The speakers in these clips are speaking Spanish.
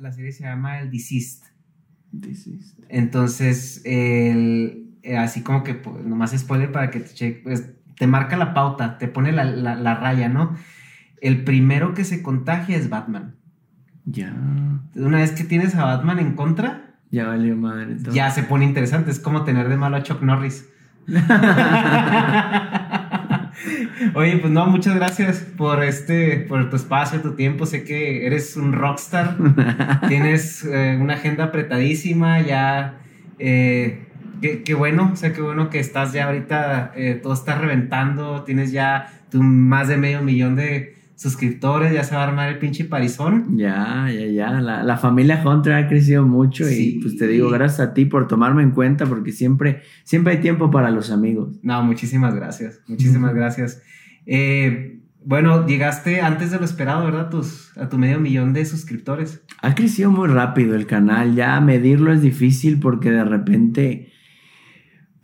la serie se llama El Deceased. Entonces, el, eh, así como que pues, nomás spoiler para que te cheque, pues, te marca la pauta, te pone la, la, raya, ¿no? El primero que se contagia es Batman. Ya. Una vez que tienes a Batman en contra. Ya valió madre. Ya se pone interesante. Es como tener de malo a Chuck Norris. Oye, pues no, muchas gracias por este, por tu espacio, tu tiempo. Sé que eres un rockstar, tienes eh, una agenda apretadísima, ya. Eh, qué, bueno, o sea, qué bueno que estás ya ahorita, eh, todo está reventando, tienes ya tu más de medio millón de suscriptores, ya se va a armar el pinche parizón. Ya, ya, ya. La, familia Hunter ha crecido mucho y pues te digo, gracias a ti por tomarme en cuenta porque siempre, siempre hay tiempo para los amigos. No, muchísimas gracias, muchísimas gracias. Eh, bueno, llegaste antes de lo esperado, ¿verdad? Tus, a tu medio millón de suscriptores. Ha crecido muy rápido el canal, ya medirlo es difícil porque de repente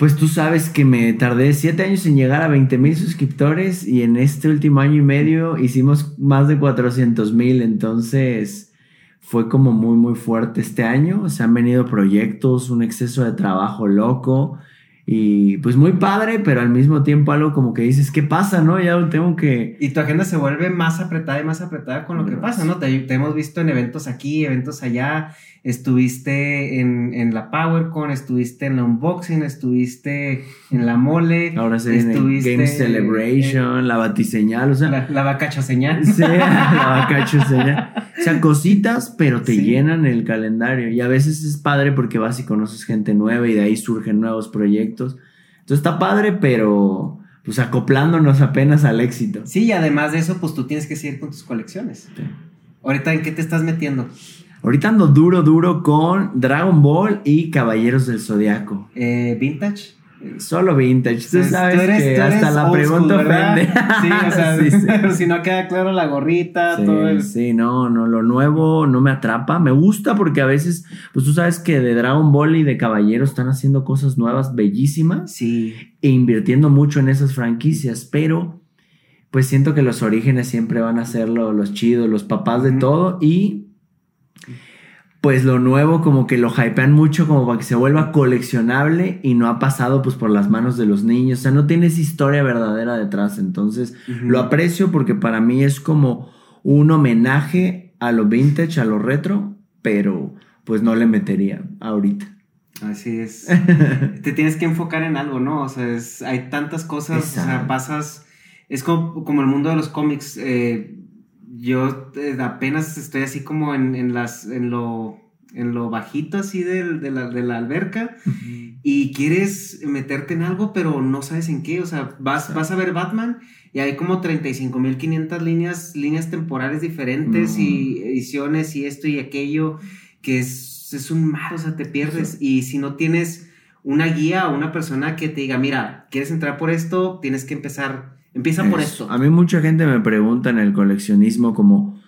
pues tú sabes que me tardé siete años en llegar a 20 mil suscriptores y en este último año y medio hicimos más de 400 mil, entonces fue como muy muy fuerte este año, se han venido proyectos, un exceso de trabajo loco y pues muy padre, pero al mismo tiempo algo como que dices, ¿qué pasa, no? Ya tengo que... Y tu agenda se vuelve más apretada y más apretada con lo que pasa, ¿no? Te, te hemos visto en eventos aquí, eventos allá, estuviste en, en, la PowerCon, estuviste en la Unboxing, estuviste en la Mole. Ahora se viene Game Celebration, la batiseñal, o sea. La, la vacacho señal. Sí, la vacacho señal. O sea, cositas, pero te llenan el calendario. Y a veces es padre porque vas y conoces gente nueva y de ahí surgen nuevos proyectos. Entonces está padre, pero pues acoplándonos apenas al éxito. Sí, y además de eso, pues tú tienes que seguir con tus colecciones. Ahorita, ¿en qué te estás metiendo? Ahorita ando duro, duro con Dragon Ball y Caballeros del Zodiaco. Eh, ¿Vintage? Solo vintage. Tú sabes que hasta la pregunta ofende. Sí, o sea, pero si no queda claro la gorrita, todo el... Sí, no, no, lo nuevo no me atrapa. Me gusta porque a veces, pues tú sabes que de Dragon Ball y de Caballeros están haciendo cosas nuevas, bellísimas. Sí. E invirtiendo mucho en esas franquicias, pero pues siento que los orígenes siempre van a ser los chidos, los papás de todo y pues lo nuevo como que lo hypean mucho como para que se vuelva coleccionable y no ha pasado pues por las manos de los niños, o sea, no tiene esa historia verdadera detrás, entonces lo aprecio porque para mí es como un homenaje a lo vintage, a lo retro, pero pues no le metería ahorita. Así es. Te tienes que enfocar en algo, ¿no? O sea, hay tantas cosas, o sea, pasas, es como, como el mundo de los cómics. Eh, yo eh, apenas estoy así como en, las, en, lo, en lo bajito así de, la, alberca y quieres meterte en algo, pero no sabes en qué. O sea, vas, vas a ver Batman y hay como 35.500 líneas, líneas temporales diferentes y ediciones y esto y aquello, que es, es un mar, o sea, te pierdes. Y si no tienes una guía o una persona que te diga, mira, quieres entrar por esto, tienes que empezar Empieza por esto. A mí mucha gente me pregunta en el coleccionismo como,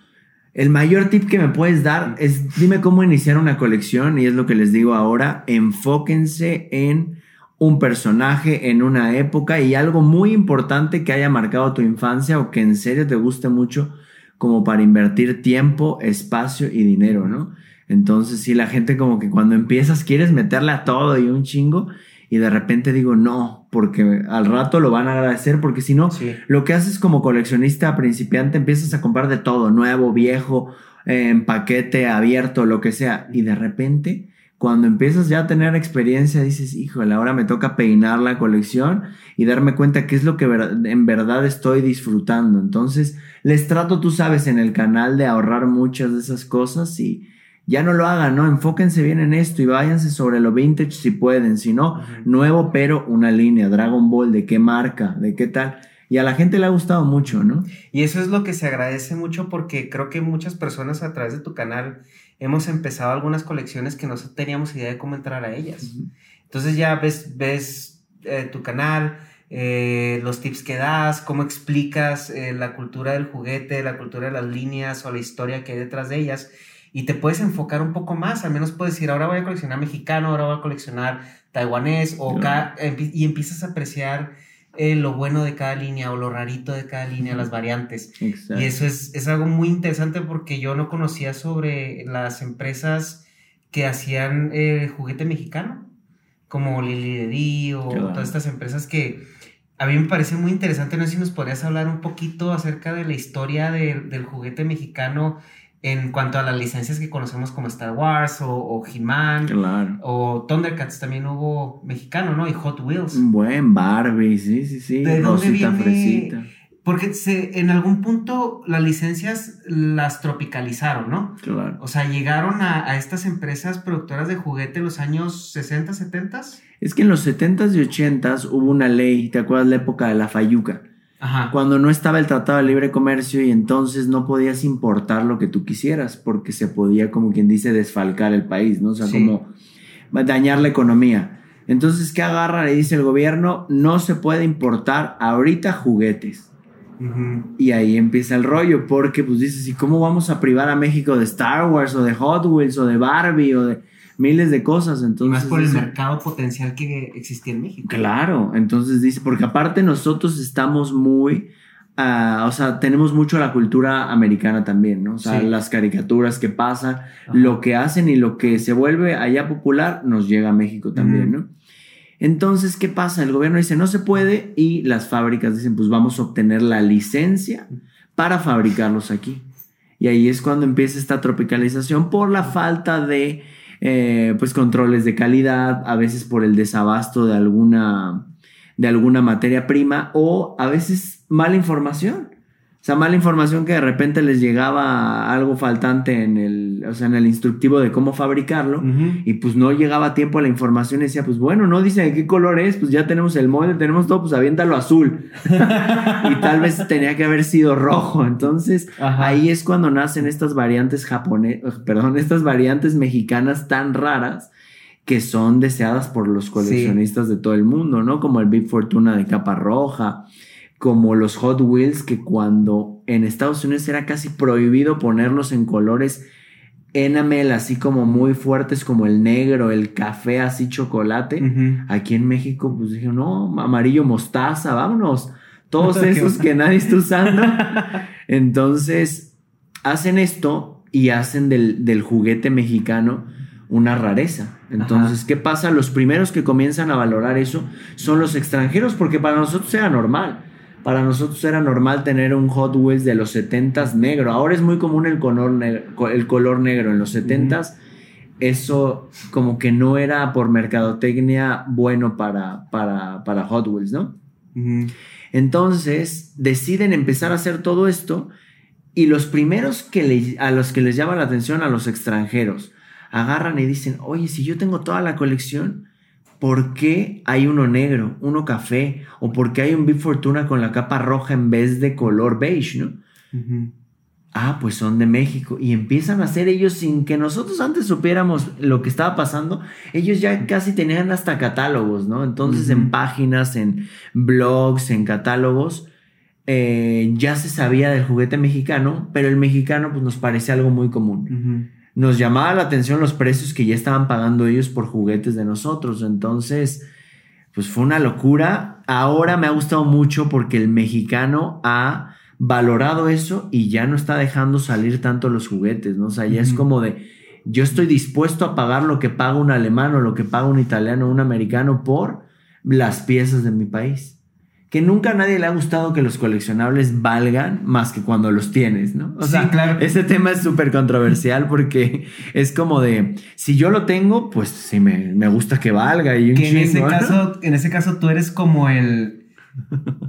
el mayor tip que me puedes dar es dime cómo iniciar una colección y es lo que les digo ahora, enfóquense en un personaje en una época y algo muy importante que haya marcado tu infancia o que en serio te guste mucho como para invertir tiempo, espacio y dinero, ¿no? Entonces, si la gente como que cuando empiezas quieres meterle a todo y un chingo y de repente digo, no, porque al rato lo van a agradecer, porque si no, lo que haces como coleccionista principiante, empiezas a comprar de todo, nuevo, viejo, en paquete, abierto, lo que sea, y de repente, cuando empiezas ya a tener experiencia, dices, híjole, ahora me toca peinar la colección y darme cuenta qué es lo que en verdad estoy disfrutando. Entonces, les trato, tú sabes, en el canal de ahorrar muchas de esas cosas y ya no lo hagan, ¿no? Enfóquense bien en esto y váyanse sobre lo vintage si pueden, si no, nuevo pero una línea, Dragon Ball, de qué marca, de qué tal. Y a la gente le ha gustado mucho, ¿no? Y eso es lo que se agradece mucho porque creo que muchas personas a través de tu canal hemos empezado algunas colecciones que no teníamos idea de cómo entrar a ellas. Entonces ya ves, ves eh, tu canal, eh, los tips que das, cómo explicas eh, la cultura del juguete, la cultura de las líneas o la historia que hay detrás de ellas y te puedes enfocar un poco más, al menos puedes decir, ahora voy a coleccionar mexicano, ahora voy a coleccionar taiwanés, o y empiezas a apreciar eh, lo bueno de cada línea o lo rarito de cada línea, las variantes. Y eso es, es, algo muy interesante porque yo no conocía sobre las empresas que hacían eh, juguete mexicano, como Lili de o todas estas empresas que a mí me parece muy interesante. No sé si nos podrías hablar un poquito acerca de la historia del juguete mexicano en cuanto a las licencias que conocemos como Star Wars o, o He-Man claro. o Thundercats también hubo mexicano, ¿no? Y Hot Wheels. Buen Barbie, sí, sí, sí. ¿De dónde viene? Porque se, en algún punto las licencias las tropicalizaron, ¿no? Claro. O sea, llegaron a, a estas empresas productoras de juguete en los años 60, 70. Es que en los 70s y 80s hubo una ley, ¿te acuerdas la época de la Fayuca? Cuando no estaba el Tratado de Libre Comercio y entonces no podías importar lo que tú quisieras porque se podía, como quien dice, desfalcar el país, ¿no? O sea, como dañar la economía. Entonces, ¿qué agarra? Le dice el gobierno, no se puede importar ahorita juguetes. Y ahí empieza el rollo, porque pues dices, ¿y cómo vamos a privar a México de Star Wars o de Hot Wheels o de Barbie o de miles de cosas. Entonces, más por el mercado potencial que existía en México. Claro, entonces dice, porque aparte nosotros estamos muy, uh, o sea, tenemos mucho la cultura americana también, ¿no? O sea, las caricaturas que pasan, lo que hacen y lo que se vuelve allá popular nos llega a México también, ¿no? Entonces, ¿qué pasa? El gobierno dice, no se puede y las fábricas dicen, pues vamos a obtener la licencia para fabricarlos aquí. Y ahí es cuando empieza esta tropicalización por la falta de eh, pues controles de calidad, a veces por el desabasto de alguna, de alguna materia prima o a veces mala información. O sea, mala información que de repente les llegaba algo faltante en el, o sea, en el instructivo de cómo fabricarlo y pues no llegaba a tiempo la información y decía, pues bueno, no dice de qué color es, pues ya tenemos el molde, tenemos todo, pues aviéntalo azul. y tal vez tenía que haber sido rojo. Entonces, ahí es cuando nacen estas variantes japonesas, perdón, estas variantes mexicanas tan raras que son deseadas por los coleccionistas de todo el mundo, ¿no? Como el Big Fortuna de capa roja como los Hot Wheels, que cuando en Estados Unidos era casi prohibido ponerlos en colores enamel, así como muy fuertes como el negro, el café, así chocolate. Aquí en México, pues dije, no, amarillo mostaza, vámonos. Todos esos que nadie está usando. Entonces, hacen esto y hacen del, del juguete mexicano una rareza. Entonces, ¿qué pasa? Los primeros que comienzan a valorar eso son los extranjeros, porque para nosotros era normal. Para nosotros era normal tener un Hot Wheels de los 70s negro. Ahora es muy común el color, negro, el color negro. En los 70s eso como que no era por mercadotecnia bueno para, para, para Hot Wheels, ¿no? Entonces deciden empezar a hacer todo esto y los primeros que a los que les llama la atención a los extranjeros agarran y dicen, oye, si yo tengo toda la colección, ¿por qué hay uno negro, uno café? ¿O por qué hay un Big Fortuna con la capa roja en vez de color beige, no? Ah, pues son de México. Y empiezan a hacer ellos sin que nosotros antes supiéramos lo que estaba pasando. Ellos ya casi tenían hasta catálogos, ¿no? Entonces en páginas, en blogs, en catálogos, eh, ya se sabía del juguete mexicano, pero el mexicano pues nos parece algo muy común nos llamaba la atención los precios que ya estaban pagando ellos por juguetes de nosotros. Entonces, pues fue una locura. Ahora me ha gustado mucho porque el mexicano ha valorado eso y ya no está dejando salir tanto los juguetes, ¿no? O sea, ya es como de, yo estoy dispuesto a pagar lo que paga un alemán o lo que paga un italiano o un americano por las piezas de mi país que nunca a nadie le ha gustado que los coleccionables valgan más que cuando los tienes, ¿no? O sea, claro. ese tema es súper controversial porque es como de, si yo lo tengo, pues sí me, gusta que valga. Y en, ese caso, en ese caso tú eres como el,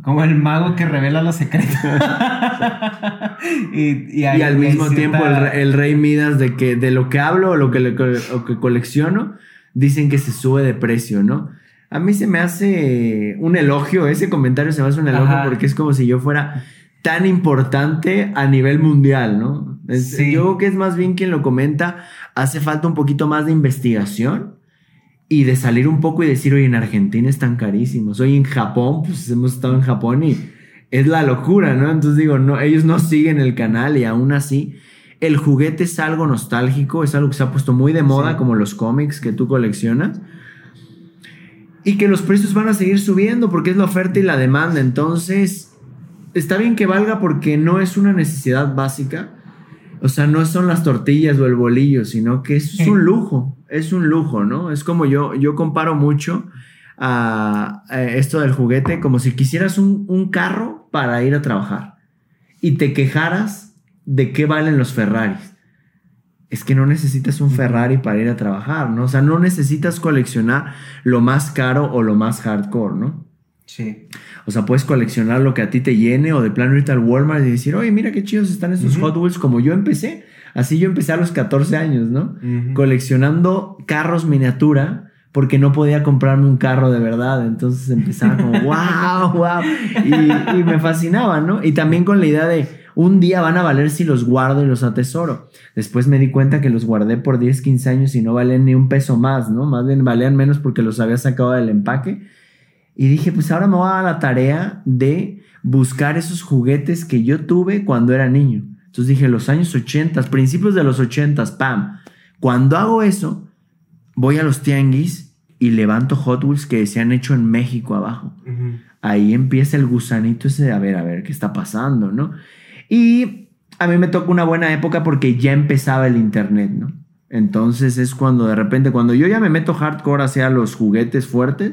como el mago que revela los secretos. y, al mismo tiempo el, rey Midas de que de lo que hablo o lo que, o que colecciono, dicen que se sube de precio, ¿no? A mí se me hace un elogio, ese comentario se me hace un elogio porque es como si yo fuera tan importante a nivel mundial, ¿no? sí. Yo creo que es más bien quien lo comenta, hace falta un poquito más de investigación y de salir un poco y decir, oye, en Argentina están carísimos, oye, en Japón, pues hemos estado en Japón y es la locura, ¿no? Entonces digo, no, ellos no siguen el canal y aún así el juguete es algo nostálgico, es algo que se ha puesto muy de moda, como los cómics que tú coleccionas y que los precios van a seguir subiendo porque es la oferta y la demanda. Entonces, está bien que valga porque no es una necesidad básica. O sea, no son las tortillas o el bolillo, sino que es un lujo, es un lujo, ¿no? Es como yo, yo comparo mucho a, esto del juguete como si quisieras un, un carro para ir a trabajar y te quejaras de qué valen los Ferraris es que no necesitas un Ferrari para ir a trabajar, ¿no? O sea, no necesitas coleccionar lo más caro o lo más hardcore, ¿no? Sí. O sea, puedes coleccionar lo que a ti te llene o de plano irte al Walmart y decir, oye, mira qué chidos están estos Hot Wheels como yo empecé. Así yo empecé a los 14 años, ¿no? Coleccionando carros miniatura porque no podía comprarme un carro de verdad. Entonces empezaba como, wow, wow. Y, y me fascinaba, ¿no? Y también con la idea de un día van a valer si los guardo y los atesoro. Después me di cuenta que los guardé por 10, 15 años y no valen ni un peso más, ¿no? Más bien valían menos porque los había sacado del empaque. Y dije, pues ahora me voy a la tarea de buscar esos juguetes que yo tuve cuando era niño. Entonces dije, los años 80, principios de los 80, pam. Cuando hago eso, voy a los tianguis y levanto Hot Wheels que se han hecho en México abajo. Ahí empieza el gusanito ese de a ver, a ver qué está pasando, ¿no? Y a mí me toca una buena época porque ya empezaba el internet, ¿no? Entonces es cuando de repente, cuando yo ya me meto hardcore hacia los juguetes fuertes,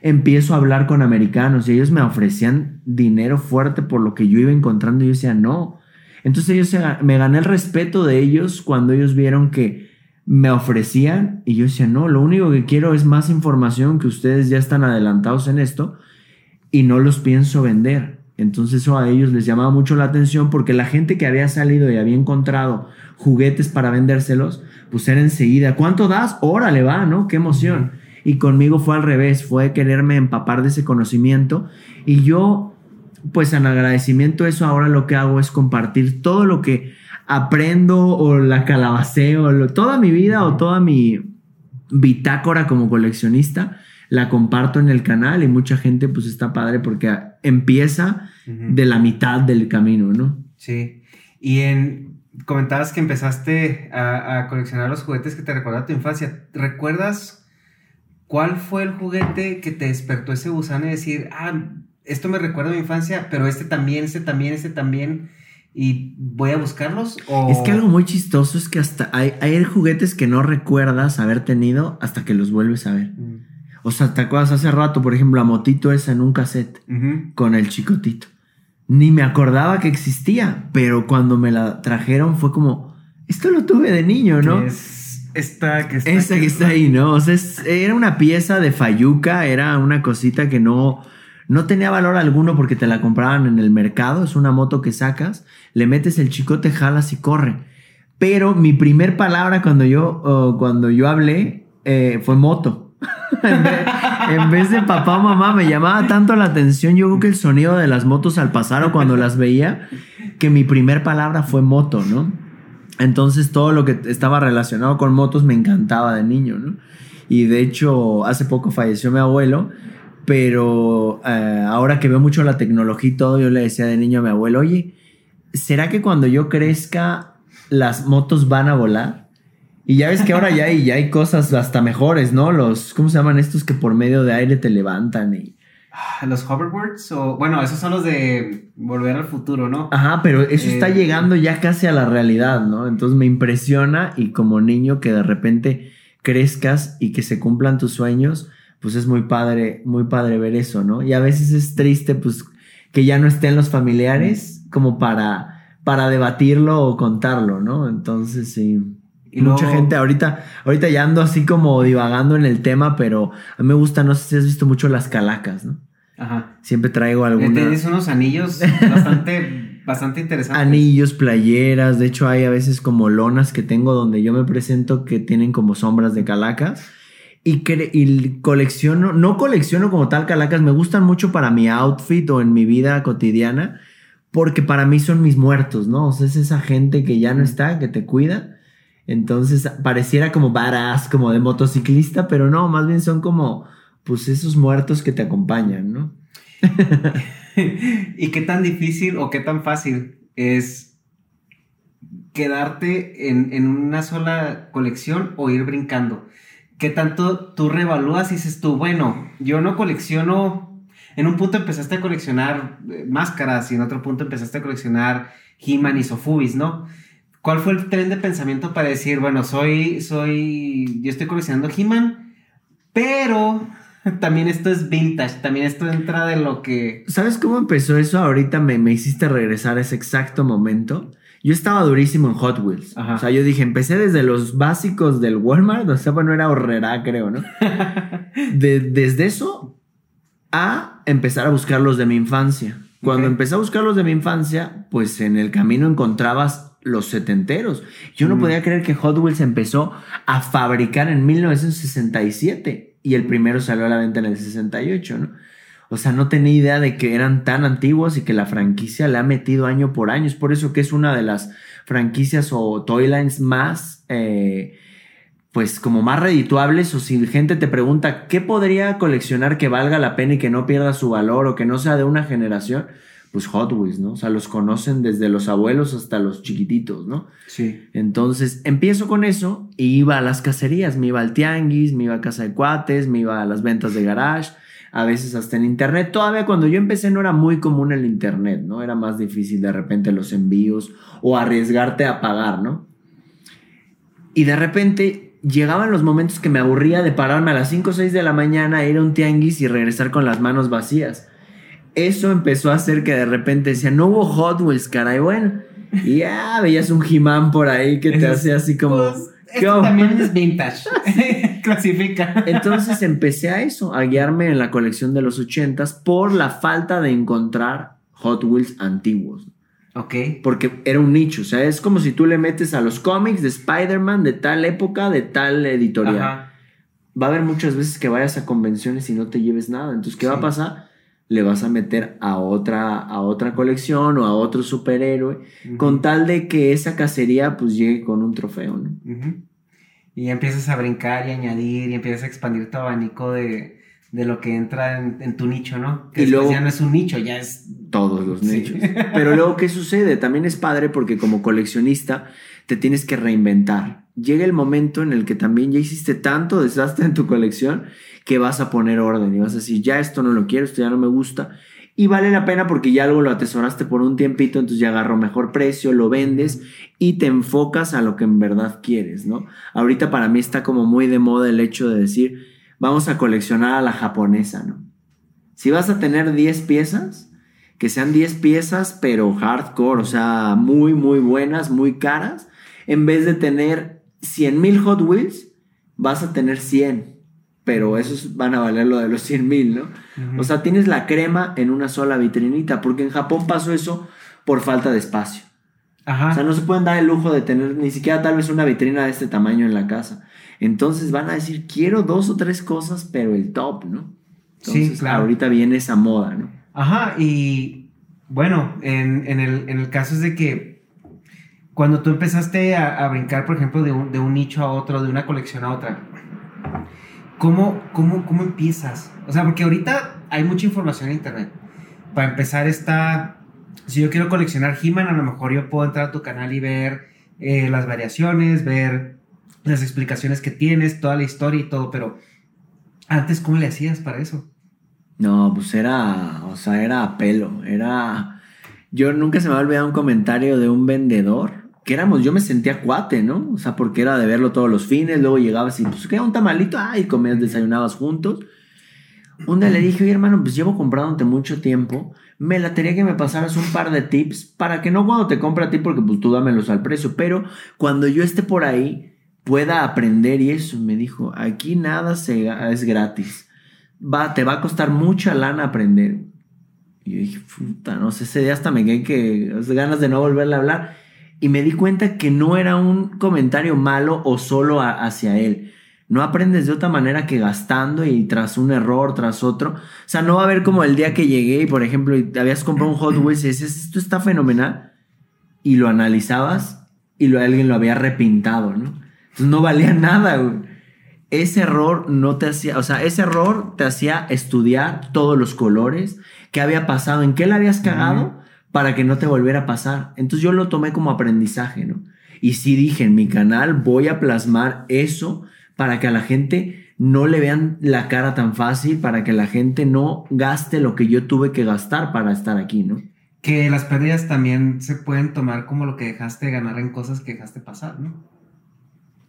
empiezo a hablar con americanos y ellos me ofrecían dinero fuerte por lo que yo iba encontrando y yo decía, no. Entonces ellos me gané el respeto de ellos cuando ellos vieron que me ofrecían y yo decía, no, lo único que quiero es más información que ustedes ya están adelantados en esto y no los pienso vender. Entonces eso a ellos les llamaba mucho la atención porque la gente que había salido y había encontrado juguetes para vendérselos, pues era enseguida, ¿cuánto das? Órale, va, ¿no? Qué emoción. Y conmigo fue al revés, fue quererme empapar de ese conocimiento y yo, pues en agradecimiento a eso, ahora lo que hago es compartir todo lo que aprendo o la calabaceo, toda mi vida o toda mi bitácora como coleccionista la comparto en el canal y mucha gente pues está padre porque empieza de la mitad del camino, ¿no? Sí. Y en, comentabas que empezaste a, coleccionar los juguetes que te recuerdan tu infancia. ¿Recuerdas cuál fue el juguete que te despertó ese gusano y decir, ah, esto me recuerda a mi infancia, pero este también, este también, este también? y voy a buscarlos? Es que algo muy chistoso es que hasta hay, hay, juguetes que no recuerdas haber tenido hasta que los vuelves a ver. Mm. O sea, ¿te acuerdas hace rato, por ejemplo, la motito esa en un cassette con el chicotito? Ni me acordaba que existía, pero cuando me la trajeron fue como, esto lo tuve de niño, ¿no? Es esta que está, Esta que está ahí, ¿no? O sea, era una pieza de Fayuca, era una cosita que no, no tenía valor alguno porque te la compraban en el mercado, es una moto que sacas, le metes el chicote, jalas y corre. Pero mi primer palabra cuando yo, cuando yo hablé eh, fue moto en, vez, de papá o mamá, me llamaba tanto la atención. Yo creo que el sonido de las motos al pasar o cuando las veía, que mi primer palabra fue moto, ¿no? Entonces todo lo que estaba relacionado con motos me encantaba de niño, ¿no? Y de hecho, hace poco falleció mi abuelo, pero eh, ahora que veo mucho la tecnología y todo, yo le decía de niño a mi abuelo, oye, ¿será que cuando yo crezca las motos van a volar? Y ya ves que ahora ya hay, ya hay cosas hasta mejores, ¿no? Los, ¿cómo se llaman estos que por medio de aire te levantan y... Ah, los hoverboards o bueno, esos son los de volver al futuro, ¿no? Ajá, pero eso está eh, llegando ya casi a la realidad, ¿no? Entonces me impresiona y como niño que de repente crezcas y que se cumplan tus sueños, pues es muy padre, muy padre ver eso, ¿no? Y a veces es triste pues que ya no estén los familiares como para para debatirlo o contarlo, ¿no? Entonces sí. Y Mucha gente ahorita, ahorita ya ando así como divagando en el tema, pero a mí me gusta, no sé si has visto mucho las calacas, ¿no? Ajá. Siempre traigo algunos. Tienes unos anillos bastante, bastante interesantes. Anillos, playeras, de hecho hay a veces como lonas que tengo donde yo me presento que tienen como sombras de calacas. Y, y colecciono, no colecciono como tal calacas, me gustan mucho para mi outfit o en mi vida cotidiana, porque para mí son mis muertos, ¿no? O sea, es esa gente que ya no está, que te cuida entonces pareciera como varas, como de motociclista, pero no, más bien son como pues esos muertos que te acompañan, ¿no? ¿Y qué tan difícil o qué tan fácil es quedarte en, una sola colección o ir brincando? ¿qué tanto tú revalúas y dices tú, bueno, yo no colecciono... En un punto empezaste a coleccionar eh, máscaras y en otro punto empezaste a coleccionar He-Man y ¿no? ¿Cuál fue el tren de pensamiento para decir, bueno, soy, soy, yo estoy coleccionando He-Man, pero también esto es vintage, también esto entra de lo que... ¿Sabes cómo empezó eso? Ahorita me, me hiciste regresar a ese exacto momento. Yo estaba durísimo en Hot Wheels. O sea, yo dije, empecé desde los básicos del Walmart, o sea, bueno, era horrera, creo, ¿no? desde eso a empezar a buscar los de mi infancia. Cuando empecé a buscar los de mi infancia, pues en el camino encontrabas los setenteros. Yo no podía creer que Hot Wheels empezó a fabricar en 1967 y el primero salió a la venta en el 68, ¿no? O sea, no tenía idea de que eran tan antiguos y que la franquicia le ha metido año por año. Es por eso que es una de las franquicias o toylines más, eh, pues como más redituables. O si gente te pregunta, ¿qué podría coleccionar que valga la pena y que no pierda su valor o que no sea de una generación? Pues Hot Wheels, ¿no? O sea, los conocen desde los abuelos hasta los chiquititos, ¿no? Sí. Entonces, empiezo con eso y iba a las cacerías. Me iba al tianguis, me iba a casa de cuates, me iba a las ventas de garage a veces hasta en internet. Todavía cuando yo empecé no era muy común el internet, ¿no? Era más difícil de repente los envíos o arriesgarte a pagar, ¿no? Y de repente llegaban los momentos que me aburría de pararme a las 5 o 6 de la mañana, ir a un tianguis y regresar con las manos vacías. Eso empezó a hacer que de repente decía, no hubo Hot Wheels, caray, bueno. Y ya veías un He-Man por ahí que te hace así como... Pues, esto también es vintage. Clasifica. Entonces empecé a eso, a guiarme en la colección de los ochentas por la falta de encontrar Hot Wheels antiguos. Ok. Porque era un nicho. O sea, es como si tú le metes a los cómics de Spider-Man de tal época, de tal editorial. Va a haber muchas veces que vayas a convenciones y no te lleves nada. Entonces, ¿qué va a pasar? Le vas a meter a otra, a otra colección o a otro superhéroe, con tal de que esa cacería pues llegue con un trofeo, ¿no? y empiezas a brincar y añadir y empiezas a expandir tu abanico de, lo que entra en, tu nicho, ¿no? Que y luego ya no es un nicho, ya es... Todos los nichos. Pero luego, ¿qué sucede? También es padre porque como coleccionista te tienes que reinventar. Llega el momento en el que también ya hiciste tanto desastre en tu colección que vas a poner orden y vas a decir, ya esto no lo quiero, esto ya no me gusta y vale la pena porque ya algo lo atesoraste por un tiempito, entonces ya agarro mejor precio, lo vendes y te enfocas a lo que en verdad quieres, ¿no? Ahorita para mí está como muy de moda el hecho de decir, vamos a coleccionar a la japonesa, ¿no? Si vas a tener 10 piezas, que sean 10 piezas, pero hardcore, o sea, muy, muy buenas, muy caras, en vez de tener 100 mil Hot Wheels, vas a tener 100 pero esos van a valer lo de los 100 mil, ¿no? O sea, tienes la crema en una sola vitrinita, porque en Japón pasó eso por falta de espacio. Ajá. O sea, no se pueden dar el lujo de tener ni siquiera tal vez una vitrina de este tamaño en la casa. Entonces van a decir, quiero dos o tres cosas, pero el top, ¿no? Entonces, sí, claro. Ahorita viene esa moda, ¿no? Ajá, y bueno, en, el, caso es de que cuando tú empezaste a, brincar, por ejemplo, de un, de un nicho a otro, de una colección a otra, ¿Cómo, cómo, cómo empiezas? O sea, porque ahorita hay mucha información en internet. Para empezar está, si yo quiero coleccionar He-Man, a lo mejor yo puedo entrar a tu canal y ver eh, las variaciones, ver las explicaciones que tienes, toda la historia y todo, pero antes, ¿cómo le hacías para eso? No, pues era, o sea, era a pelo, era... Yo nunca se me ha olvidado un comentario de un vendedor que éramos, yo me sentía cuate, ¿no? O sea, porque era de verlo todos los fines, luego llegabas y pues queda un tamalito, ay, comías, desayunabas juntos. Un día le dije, oye hermano, pues llevo comprándote mucho tiempo, me la tenía que me pasaras un par de tips para que no cuando te compre a ti, porque pues tú dámelos al precio, pero cuando yo esté por ahí pueda aprender y eso. Me dijo, aquí nada se, es gratis. Va, te va a costar mucha lana aprender. Y yo dije, puta, no sé, ese día hasta me quedé que ganas de no volverle a hablar y me di cuenta que no era un comentario malo o solo hacia él. No aprendes de otra manera que gastando y tras un error, tras otro. O sea, no va a haber como el día que llegué y, por ejemplo, te habías comprado un Hot Wheels y decías, esto está fenomenal. Y lo analizabas y lo, alguien lo había repintado, ¿no? Entonces no valía nada, Ese error no te hacía, o sea, ese error te hacía estudiar todos los colores, qué había pasado, en qué le habías cagado para que no te volviera a pasar. Entonces yo lo tomé como aprendizaje, ¿no? Y sí dije, en mi canal voy a plasmar eso para que a la gente no le vean la cara tan fácil, para que la gente no gaste lo que yo tuve que gastar para estar aquí, ¿no? Que las pérdidas también se pueden tomar como lo que dejaste ganar en cosas que dejaste pasar, ¿no?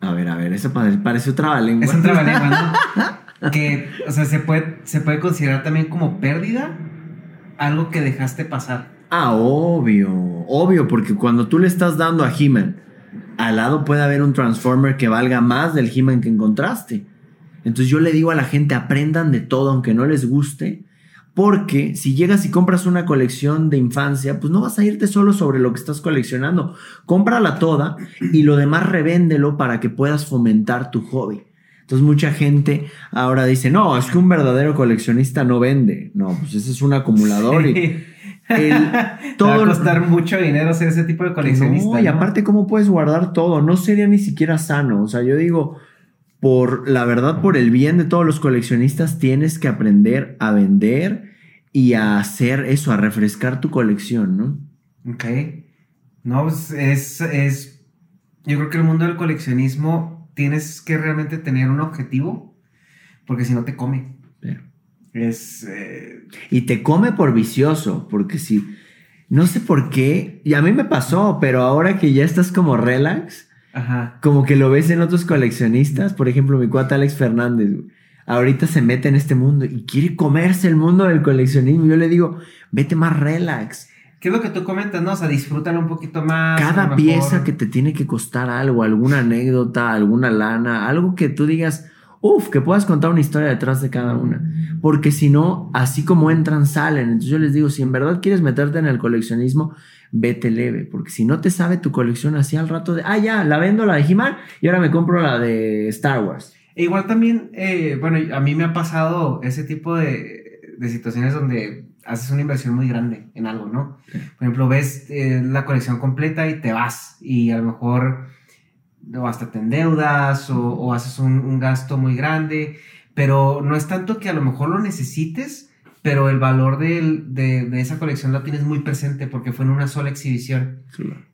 A ver, a ver, eso parece otra trabalengua. Es un trabalengua, ¿no? que, o sea, se puede, se puede considerar también como pérdida algo que dejaste pasar. Ah, obvio, obvio, porque cuando tú le estás dando a He-Man, al lado puede haber un Transformer que valga más del He-Man que encontraste. Entonces yo le digo a la gente, aprendan de todo, aunque no les guste, porque si llegas y compras una colección de infancia, pues no vas a irte solo sobre lo que estás coleccionando. Cómprala toda y lo demás revéndelo para que puedas fomentar tu hobby. Entonces mucha gente ahora dice, no, es que un verdadero coleccionista no vende. No, pues ese es un acumulador y... todo va a costar mucho dinero ser ese tipo de coleccionista. No, y aparte, ¿cómo puedes guardar todo? No sería ni siquiera sano. O sea, yo digo, por la verdad, por el bien de todos los coleccionistas, tienes que aprender a vender y a hacer eso, a refrescar tu colección, ¿no? Ok. No, pues es, es. Yo creo que el mundo del coleccionismo tienes que realmente tener un objetivo, porque si no te come. Es. Eh, y te come por vicioso, porque si. No sé por qué, y a mí me pasó, pero ahora que ya estás como relax, como que lo ves en otros coleccionistas, por ejemplo, mi cuata Alex Fernández, ahorita se mete en este mundo y quiere comerse el mundo del coleccionismo. Yo le digo, vete más relax. ¿Qué es lo que tú comentas, no? O sea, disfrútalo un poquito más. Cada pieza que te tiene que costar algo, alguna anécdota, alguna lana, algo que tú digas, uff, que puedas contar una historia detrás de cada una. Porque si no, así como entran, salen. Entonces yo les digo, si en verdad quieres meterte en el coleccionismo, vete leve, porque si no te sabe tu colección así al rato de, ah, ya, la vendo la de he y ahora me compro la de Star Wars. E igual también, eh, bueno, a mí me ha pasado ese tipo de, de, situaciones donde haces una inversión muy grande en algo, ¿no? Por ejemplo, ves eh, la colección completa y te vas y a lo mejor o hasta te endeudas o, o haces un, un gasto muy grande, pero no es tanto que a lo mejor lo necesites, pero el valor de, de, esa colección lo tienes muy presente porque fue en una sola exhibición.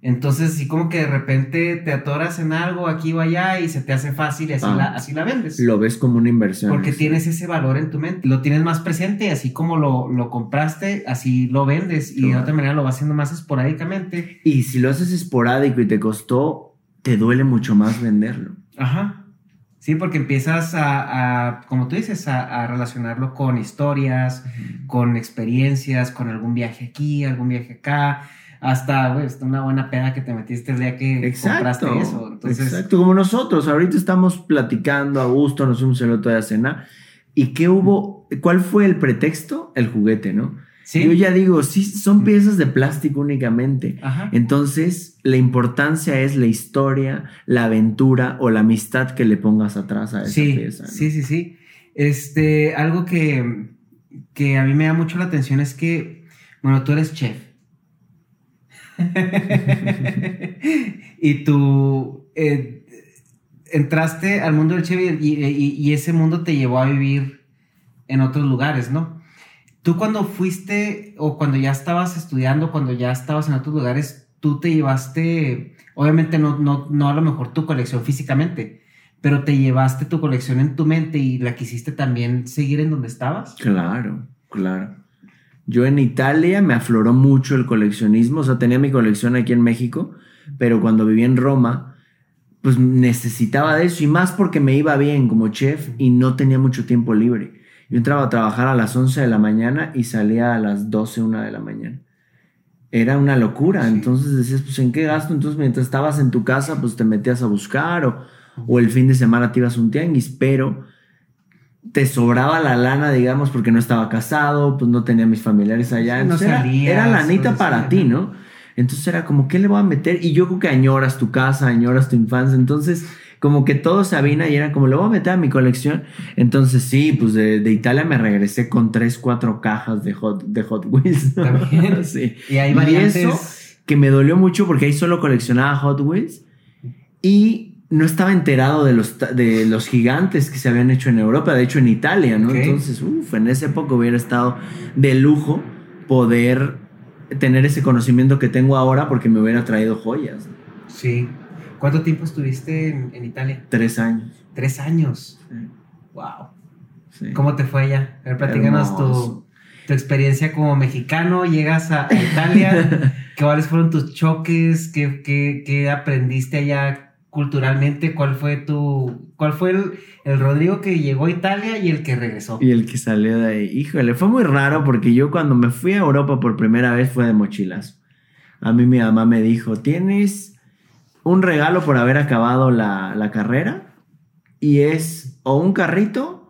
Entonces, sí como que de repente te atoras en algo aquí o allá y se te hace fácil y así, ah. la, así la vendes. Lo ves como una inversión. Porque tienes ese valor en tu mente, lo tienes más presente, así como lo, lo compraste, así lo vendes y de otra manera lo vas haciendo más esporádicamente. Y si lo haces esporádico y te costó, te duele mucho más venderlo. Ajá. Sí, porque empiezas a, como tú dices, a, relacionarlo con historias, con experiencias, con algún viaje aquí, algún viaje acá, hasta una buena pena que te metiste el día que compraste eso. Exacto, como nosotros, ahorita estamos platicando a gusto, nos fuimos el otro día a cenar. ¿Y qué hubo? ¿Cuál fue el pretexto? El juguete, ¿no? Yo ya digo, sí, son piezas de plástico únicamente. Entonces, la importancia es la historia, la aventura o la amistad que le pongas atrás a esa pieza. Sí, sí, sí. Este, algo que, que a mí me da mucho la atención es que, bueno, tú eres chef. y tú eh, entraste al mundo del chef y ese mundo te llevó a vivir en otros lugares, ¿no? Tú cuando fuiste o cuando ya estabas estudiando, cuando ya estabas en otros lugares, tú te llevaste, obviamente no, no, no a lo mejor tu colección físicamente, pero te llevaste tu colección en tu mente y la quisiste también seguir en donde estabas. Claro, claro. Yo en Italia me afloró mucho el coleccionismo, o sea, tenía mi colección aquí en México, pero cuando viví en Roma, pues necesitaba de eso y más porque me iba bien como chef y no tenía mucho tiempo libre. Yo entraba a trabajar a las 11 de la mañana y salía a las 12, 1 de la mañana. Era una locura. Entonces decías, pues, ¿en qué gasto? Entonces, mientras estabas en tu casa, pues te metías a buscar o, o el fin de semana te ibas a un tianguis, pero te sobraba la lana, digamos, porque no estaba casado, pues no tenía mis familiares allá. no era, era lanita para ti, ¿no? Entonces era como, ¿qué le voy a meter? Y yo creo que añoras tu casa, añoras tu infancia. Entonces como que todo se avina y era como, lo voy a meter a mi colección. Entonces sí, pues de, Italia me regresé con tres, cuatro cajas de Hot, de Hot Wheels. También. sí. Y hay variantes. eso que me dolió mucho porque ahí solo coleccionaba Hot Wheels y no estaba enterado de los, de los gigantes que se habían hecho en Europa, de hecho en Italia, ¿no? Entonces, uff, en esa época hubiera estado de lujo poder tener ese conocimiento que tengo ahora porque me hubiera traído joyas. Sí. ¿Cuánto tiempo estuviste en, Italia? Tres años. Tres años. Wow. ¿Cómo te fue allá? A ver, platícanos tu, tu, experiencia como mexicano. Llegas a, Italia. ¿Cuáles fueron tus choques? ¿Qué, qué, qué aprendiste allá culturalmente? ¿Cuál fue tu. ¿Cuál fue el, el, Rodrigo que llegó a Italia y el que regresó? Y el que salió de ahí. Híjole, fue muy raro porque yo cuando me fui a Europa por primera vez fue de mochilas. A mí mi mamá me dijo: Tienes un regalo por haber acabado la, la carrera y es o un carrito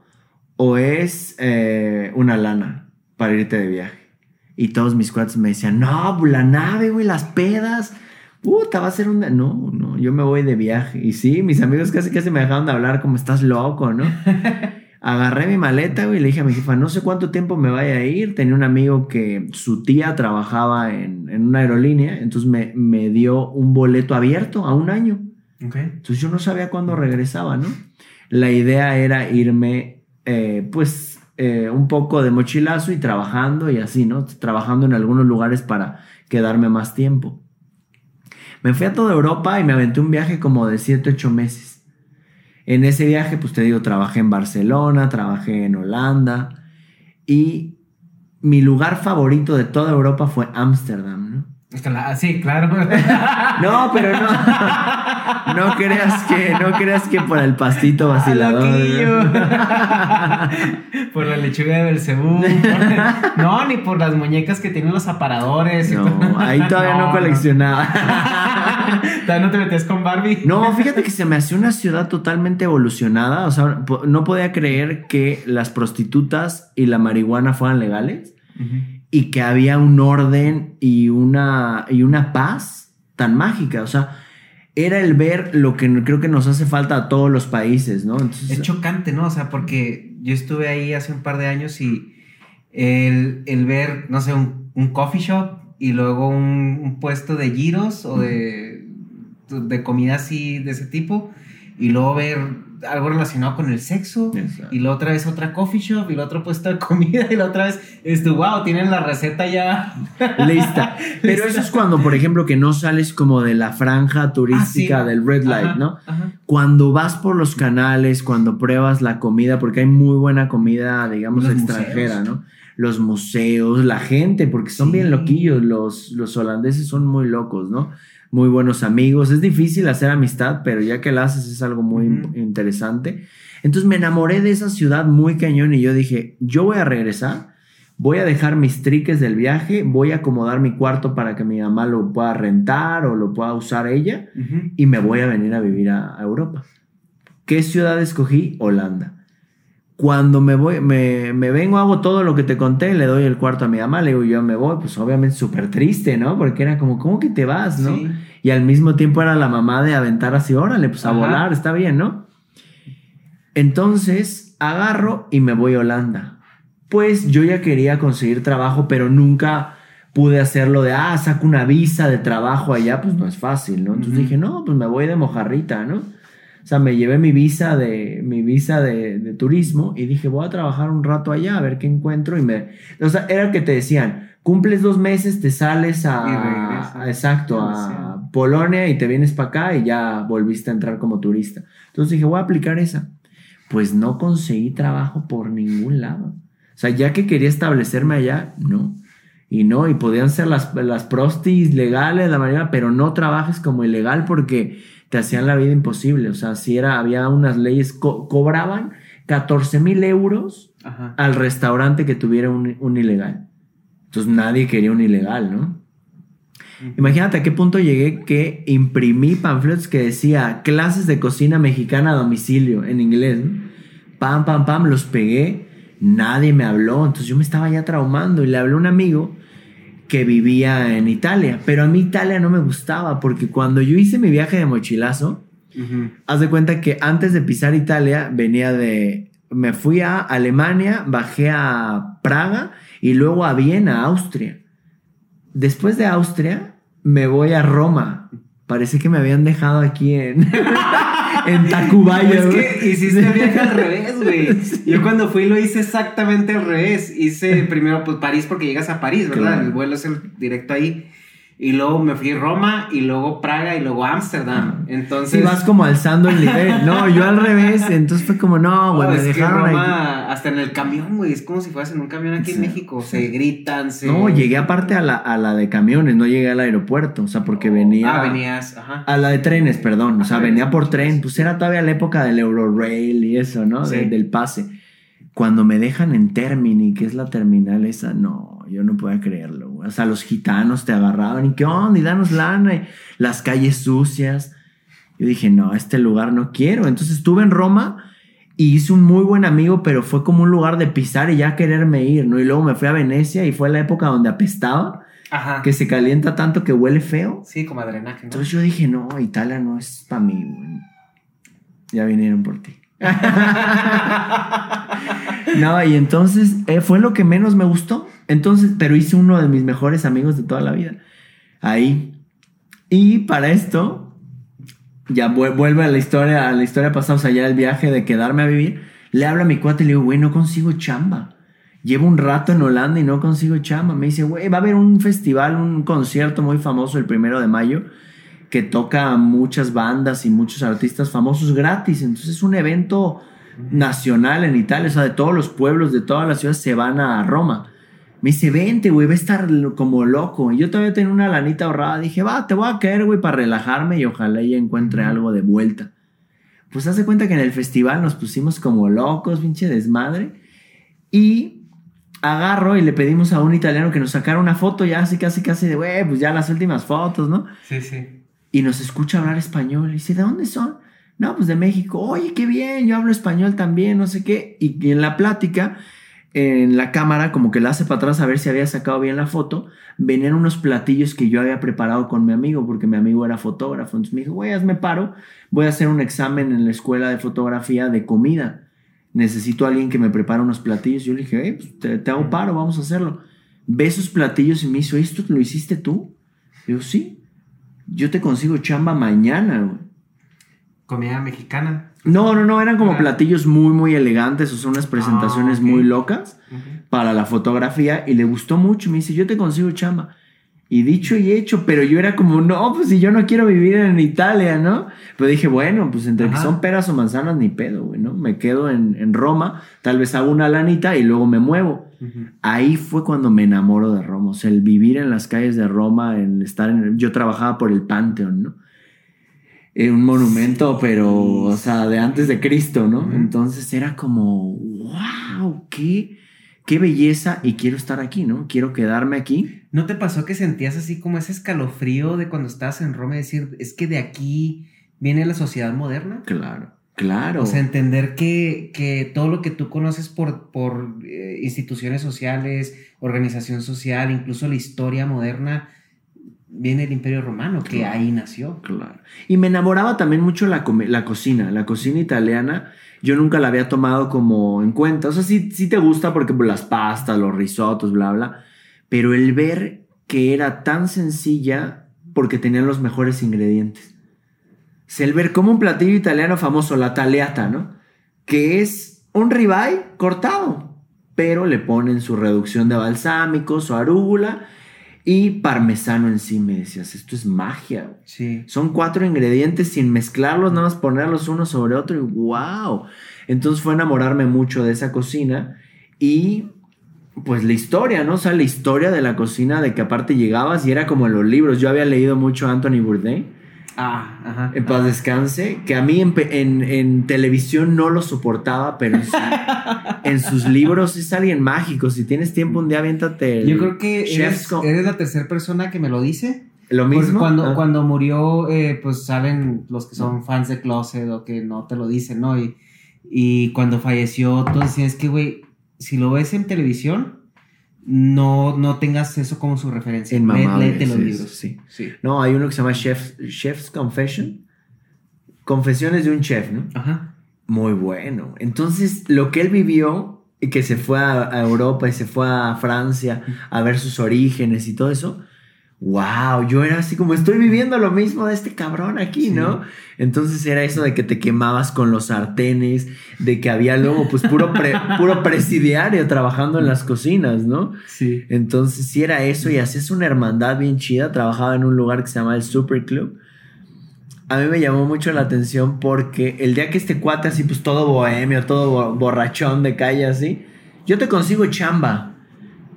o es eh, una lana para irte de viaje. Y todos mis cuates me decían, no, pues, la nave, güey, las pedas. Puta, va a ser una... No, no, yo me voy de viaje. Y sí, mis amigos casi casi me dejaron de hablar como estás loco, ¿no? Agarré mi maleta, güey, y le dije a mi jefa, no sé cuánto tiempo me vaya a ir. Tenía un amigo que su tía trabajaba en, una aerolínea, entonces me, me, dio un boleto abierto a un año. Okay. Entonces yo no sabía cuándo regresaba, ¿no? La idea era irme eh, pues eh, un poco de mochilazo y trabajando y así, ¿no? Trabajando en algunos lugares para quedarme más tiempo. Me fui a toda Europa y me aventé un viaje como de 7, 8 meses. En ese viaje, pues te digo, trabajé en Barcelona, trabajé en Holanda y mi lugar favorito de toda Europa fue Ámsterdam, Sí, claro. No, pero no. No creas que, no creas que por el pastito vacilador. por la lechuga de Belcebú. No, ni por las muñecas que tienen los aparadores. No, ahí todavía no, coleccionaba. ¿Todavía no te metías con Barbie? No, fíjate que se me hacía una ciudad totalmente evolucionada. O sea, no podía creer que las prostitutas y la marihuana fueran legales y que había un orden y una, y una paz tan mágica. O sea, era el ver lo que creo que nos hace falta a todos los países, ¿no? es chocante, ¿no? O sea, porque yo estuve ahí hace un par de años y el, ver, no sé, un, coffee shop y luego un, puesto de giros o de, de comida así de ese tipo y luego ver algo relacionado con el sexo y la otra vez otra coffee shop y la otra puesta de comida y la otra vez esto wow tienen la receta ya. Lista. Pero eso es cuando por ejemplo que no sales como de la franja turística ah, del red light no cuando vas por los canales cuando pruebas la comida porque hay muy buena comida digamos extranjera no los museos la gente porque son bien loquillos los los holandeses son muy locos no muy buenos amigos. Es difícil hacer amistad, pero ya que la haces es algo muy interesante. Entonces me enamoré de esa ciudad muy cañón y yo dije, yo voy a regresar, voy a dejar mis triques del viaje, voy a acomodar mi cuarto para que mi mamá lo pueda rentar o lo pueda usar ella y me voy a venir a vivir a, Europa. ¿Qué ciudad escogí? Holanda cuando me voy, me, me, vengo, hago todo lo que te conté, le doy el cuarto a mi mamá, le digo, yo me voy, pues obviamente súper triste, ¿no? Porque era como, ¿cómo que te vas, no? Y al mismo tiempo era la mamá de aventar así, órale, pues a volar, está bien, ¿no? Entonces agarro y me voy a Holanda. Pues yo ya quería conseguir trabajo, pero nunca pude hacerlo de, ah, saco una visa de trabajo allá, pues no es fácil, ¿no? Entonces dije, no, pues me voy de mojarrita, ¿no? O sea, me llevé mi visa de, mi visa de, turismo y dije, voy a trabajar un rato allá a ver qué encuentro. Y me. O sea, era que te decían, cumples dos meses, te sales a. exacto, a Polonia y te vienes para acá y ya volviste a entrar como turista. Entonces dije, voy a aplicar esa. Pues no conseguí trabajo por ningún lado. O sea, ya que quería establecerme allá, no. Y no, y podían ser las, las prostis legales, la mayoría, pero no trabajes como ilegal porque te hacían la vida imposible. O sea, si era, había unas leyes, cobraban 14 mil euros al restaurante que tuviera un, ilegal. Entonces nadie quería un ilegal, ¿no? Imagínate a qué punto llegué que imprimí panfletos que decía clases de cocina mexicana a domicilio en inglés. Pam, pam, pam, los pegué. Nadie me habló. Entonces yo me estaba ya traumando y le hablé a un amigo que vivía en Italia, pero a mí Italia no me gustaba porque cuando yo hice mi viaje de mochilazo, haz de cuenta que antes de pisar Italia venía de, me fui a Alemania, bajé a Praga y luego a Viena, Austria. Después de Austria me voy a Roma. Parece que me habían dejado aquí en... en Tacubaya. Es que hiciste el viaje al revés, güey. Yo cuando fui lo hice exactamente al revés. Hice primero pues París porque llegas a París, ¿verdad? El vuelo es el directo ahí. Y luego me fui a Roma y luego Praga y luego Ámsterdam. Entonces. Sí, vas como alzando el nivel. No, yo al revés. Entonces fue como, no, güey, me dejaron Roma, Hasta en el camión, güey. Es como si fueras en un camión aquí en México. Se gritan, se. No, llegué aparte a la, a la de camiones, no llegué al aeropuerto. O sea, porque oh, venía. Ah, venías, ajá. A la de trenes, perdón. O sea, venía por tren. Pues era todavía la época del Eurorail y eso, ¿no? del pase. Cuando me dejan en Termini, que es la terminal esa, no, yo no puedo creerlo. O sea, los gitanos te agarraban y qué onda, y danos lana, y las calles sucias. Yo dije, no, este lugar no quiero. Entonces estuve en Roma y hice un muy buen amigo, pero fue como un lugar de pisar y ya quererme ir, ¿no? Y luego me fui a Venecia y fue la época donde apestaba. Ajá. Que se calienta tanto que huele feo. Sí, como a drenaje. Entonces yo dije, no, Italia no es para mí. Ya vinieron por ti. no, y entonces eh, fue lo que menos me gustó. Entonces, pero hice uno de mis mejores amigos de toda la vida. Ahí. Y para esto, ya vuelve a la historia, a la historia pasada, o sea, ya el viaje de quedarme a vivir. Le habla a mi cuate y le digo, güey, no consigo chamba. Llevo un rato en Holanda y no consigo chamba. Me dice, güey, va a haber un festival, un concierto muy famoso el primero de mayo que toca muchas bandas y muchos artistas famosos gratis. Entonces es un evento nacional en Italia, o sea, de todos los pueblos, de todas las ciudades se van a Roma. Me dice, vente, güey, va a estar como loco. Y yo todavía tenía una lanita ahorrada. Dije, va, te voy a caer, güey, para relajarme y ojalá ella encuentre algo de vuelta. Pues hace cuenta que en el festival nos pusimos como locos, pinche desmadre. Y agarro y le pedimos a un italiano que nos sacara una foto ya así, casi, casi de, güey, pues ya las últimas fotos, ¿no? Sí, sí y nos escucha hablar español. Y dice, ¿de dónde son? No, pues de México. Oye, qué bien, yo hablo español también, no sé qué. Y en la plática, en la cámara, como que la hace para atrás a ver si había sacado bien la foto, venían unos platillos que yo había preparado con mi amigo, porque mi amigo era fotógrafo. Entonces me dijo, güey, hazme paro, voy a hacer un examen en la escuela de fotografía de comida. Necesito a alguien que me prepare unos platillos. Yo le dije, hey, pues te, te hago paro, vamos a hacerlo. Ve esos platillos y me hizo, ¿esto lo hiciste tú? Digo, sí yo te consigo chamba mañana, güey. ¿Comida mexicana? No, no, no, eran como platillos muy, muy elegantes, o son unas presentaciones ah, muy locas para la fotografía y le gustó mucho. Me dice, yo te consigo chamba. Y dicho y hecho, pero yo era como, no, pues si yo no quiero vivir en Italia, ¿no? Pero dije, bueno, pues entre que son peras o manzanas, ni pedo, güey, ¿no? Me quedo en, Roma, tal vez hago una lanita y luego me muevo. Ahí fue cuando me enamoro de Roma, o sea, el vivir en las calles de Roma, el estar en... Yo trabajaba por el Panteón, ¿no? Un monumento, pero, o sea, de antes de Cristo, ¿no? Entonces era como, wow, qué qué belleza y quiero estar aquí, ¿no? Quiero quedarme aquí. ¿No te pasó que sentías así como ese escalofrío de cuando estabas en Roma y decir, es que de aquí viene la sociedad moderna? Claro, claro. O sea, entender que, que todo lo que tú conoces por, por eh, instituciones sociales, organización social, incluso la historia moderna, viene del Imperio Romano, que ahí nació. Claro. Y me enamoraba también mucho la, la cocina, la cocina italiana yo nunca la había tomado como en cuenta. O sea, sí, sí te gusta porque pues, las pastas, los risotos, bla, bla. Pero el ver que era tan sencilla porque tenían los mejores ingredientes. O el ver como un platillo italiano famoso, la taleata, ¿no? Que es un ribeye cortado, pero le ponen su reducción de balsámico, su arúgula y parmesano encima. Me decías, esto es magia. Sí. Son cuatro ingredientes sin mezclarlos, nada más ponerlos uno sobre otro y wow. Entonces fue enamorarme mucho de esa cocina y pues la historia, ¿no? O sea, la historia de la cocina, de que aparte llegabas y era como en los libros. Yo había leído mucho a Anthony Bourdain Ah, ajá. En paz descanse, que a mí en, televisión no lo soportaba, pero en, sus libros es alguien mágico. Si tienes tiempo un día, aviéntate. Yo creo que eres, la tercera persona que me lo dice. Lo mismo. Cuando, ah. cuando murió, eh, pues saben los que son fans de Closet o que no te lo dicen, ¿no? Y, y cuando falleció, tú decías que, güey, si lo ves en televisión, no, no tengas eso como su referencia. En Léete los libros. Sí. No, hay uno que se llama Chef's Confession. Confesiones de un chef, ¿no? Ajá. Muy bueno. Entonces, lo que él vivió y que se fue a, Europa y se fue a Francia a ver sus orígenes y todo eso, wow, yo era así como estoy viviendo lo mismo de este cabrón aquí, ¿no? Entonces era eso de que te quemabas con los sartenes, de que había luego pues puro, puro presidiario trabajando en las cocinas, ¿no? Sí. Entonces sí era eso y hacías una hermandad bien chida, trabajaba en un lugar que se llama el Super Club. A mí me llamó mucho la atención porque el día que este cuate así pues todo bohemio, todo borrachón de calle así, yo te consigo chamba.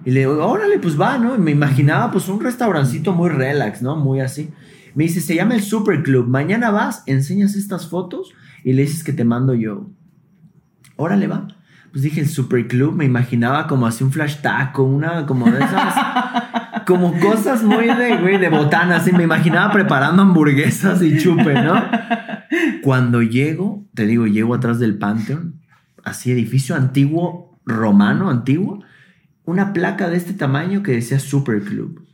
Y le digo, órale, pues va, ¿no? Y me imaginaba pues un restaurancito muy relax, ¿no? Muy así. Me dice, se llama el Super Club. Mañana vas, enseñas estas fotos y le dices que te mando yo. Órale, va. Pues dije, el Super Club, me imaginaba como así un flash taco, una como de esas. como cosas muy de, güey, de botana, así. Me imaginaba preparando hamburguesas y chupe, ¿no? Cuando llego, te digo, llego atrás del Pantheon, así edificio antiguo, romano, antiguo una placa de este tamaño que decía Super Club.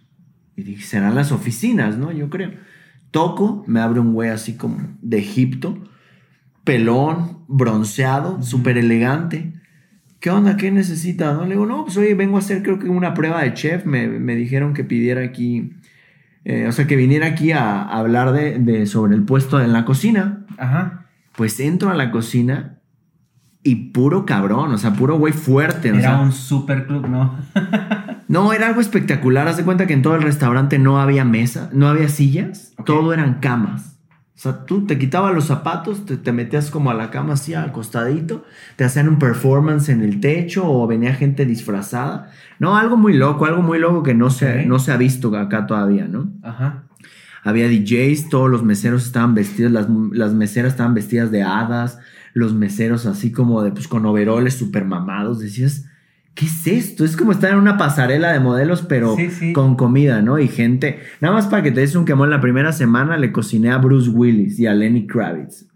Y dije, serán las oficinas, ¿no? Yo creo. Toco, me abre un güey así como de Egipto, pelón, bronceado, súper elegante. ¿Qué onda? ¿Qué necesita? ¿No? Le digo, no, pues hoy vengo a hacer creo que una prueba de chef. Me, dijeron que pidiera aquí, eh, o sea, que viniera aquí a, hablar de, de, sobre el puesto en la cocina. Ajá. Pues entro a la cocina y puro cabrón, o sea, puro güey fuerte. Era un super club, ¿no? no, era algo espectacular. Haz de cuenta que en todo el restaurante no había mesa, no había sillas, todo eran camas. O sea, tú te quitabas los zapatos, te, metías como a la cama así acostadito, te hacían un performance en el techo o venía gente disfrazada. No, algo muy loco, algo muy loco que no, se, no se ha visto acá todavía, ¿no? Ajá. Había DJs, todos los meseros estaban vestidos, las, las meseras estaban vestidas de hadas, los meseros así como de, pues con overoles super mamados, decías, ¿qué es esto? Es como estar en una pasarela de modelos, pero con comida, ¿no? Y gente, nada más para que te des un quemón, la primera semana le cociné a Bruce Willis y a Lenny Kravitz.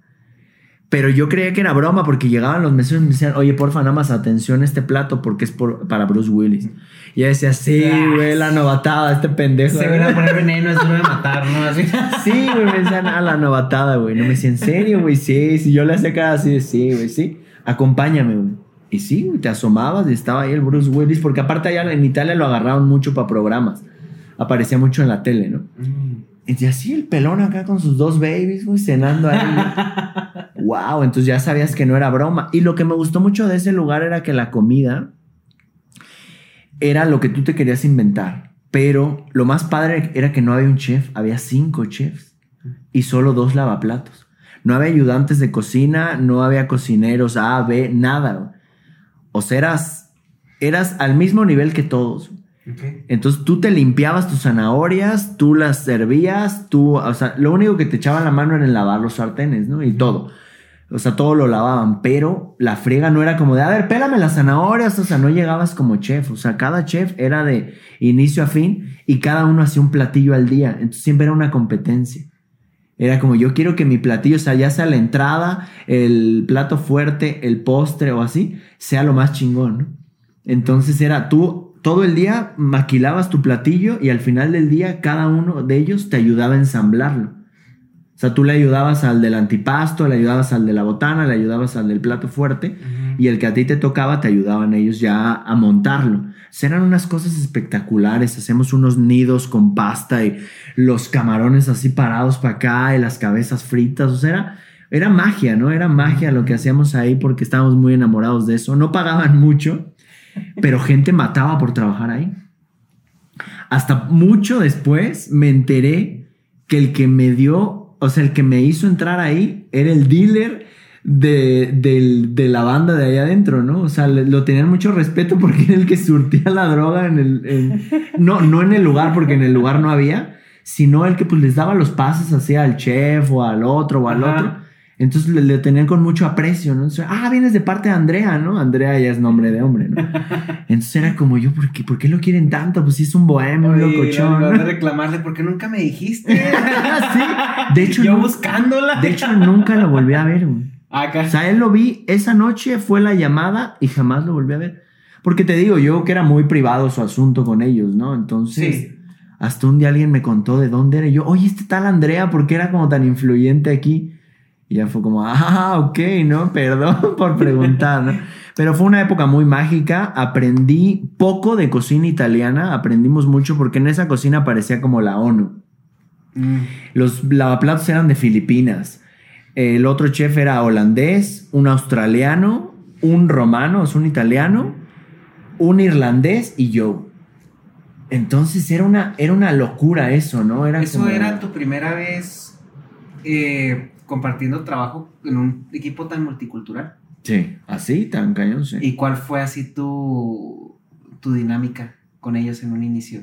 Pero yo creía que era broma porque llegaban los meseros y me decían, oye, porfa, nada más atención a este plato porque es para Bruce Willis. Y ella decía, sí, güey, la novatada, este pendejo. Se viene a poner veneno, es de matar, ¿no? Así. Sí, güey, me decían, ah, la novatada, güey. No me decía, ¿en serio, güey? Sí, sí, yo le hacía cada así de, sí, güey, sí. Acompáñame, güey. Y sí, güey, te asomabas y estaba ahí el Bruce Willis, porque aparte allá en Italia lo agarraron mucho para programas. Aparecía mucho en la tele, ¿no? Mm. Y así el pelón acá con sus dos babies, güey, cenando ahí. wow, entonces ya sabías que no era broma. Y lo que me gustó mucho de ese lugar era que la comida era lo que tú te querías inventar. Pero lo más padre era que no había un chef, había cinco chefs y solo dos lavaplatos. No había ayudantes de cocina, no había cocineros A, B, nada. O sea, eras, eras al mismo nivel que todos. Entonces tú te limpiabas tus zanahorias, tú las servías, tú, o sea, lo único que te echaba la mano era en lavar los sartenes, ¿no? Y todo. O sea, todo lo lavaban, pero la friega no era como de, a ver, pélame las zanahorias, o sea, no llegabas como chef, o sea, cada chef era de inicio a fin y cada uno hacía un platillo al día, entonces siempre era una competencia. Era como yo quiero que mi platillo, o sea, ya sea la entrada, el plato fuerte, el postre o así, sea lo más chingón, ¿no? Entonces era tú todo el día maquilabas tu platillo y al final del día cada uno de ellos te ayudaba a ensamblarlo. O sea, tú le ayudabas al del antipasto, le ayudabas al de la botana, le ayudabas al del plato fuerte y el que a ti te tocaba te ayudaban ellos ya a montarlo. O sea, eran unas cosas espectaculares. Hacemos unos nidos con pasta y los camarones así parados para acá y las cabezas fritas. O sea, era, era magia, ¿no? Era magia lo que hacíamos ahí porque estábamos muy enamorados de eso. No pagaban mucho, pero gente mataba por trabajar ahí. Hasta mucho después me enteré que el que me dio o sea, el que me hizo entrar ahí era el dealer de, la banda de ahí adentro, ¿no? O sea, lo tenían mucho respeto porque era el que surtía la droga en el... no, no en el lugar, porque en el lugar no había, sino el que pues les daba los pases así al chef o al otro o al otro. Entonces le, tenían con mucho aprecio, ¿no? ah, vienes de parte de Andrea, ¿no? Andrea ya es nombre de hombre, ¿no? Entonces era como yo, ¿por qué, ¿por qué lo quieren tanto? Pues si es un bohemio, un locochón. ¿no? a reclamarle porque nunca me dijiste. sí. De hecho, yo buscándola. De hecho, nunca lo volví a ver, güey. Acá. O sea, él lo vi esa noche, fue la llamada y jamás lo volví a ver. Porque te digo, yo que era muy privado su asunto con ellos, ¿no? Entonces, hasta un día alguien me contó de dónde era. yo, oye, este tal Andrea, ¿por qué era como tan influyente aquí? Y ya fue como, ah, ok, ¿no? Perdón por preguntar, ¿no? Pero fue una época muy mágica. Aprendí poco de cocina italiana. Aprendimos mucho porque en esa cocina parecía como la ONU. Mm. Los lavaplatos eran de Filipinas. El otro chef era holandés, un australiano, un romano, es un italiano, un irlandés y yo. Entonces era una, era una locura eso, ¿no? Era eso era tu primera vez eh, compartiendo trabajo en un equipo tan multicultural. Sí, así, tan cañón, sí. ¿Y cuál fue así tu, tu dinámica con ellos en un inicio?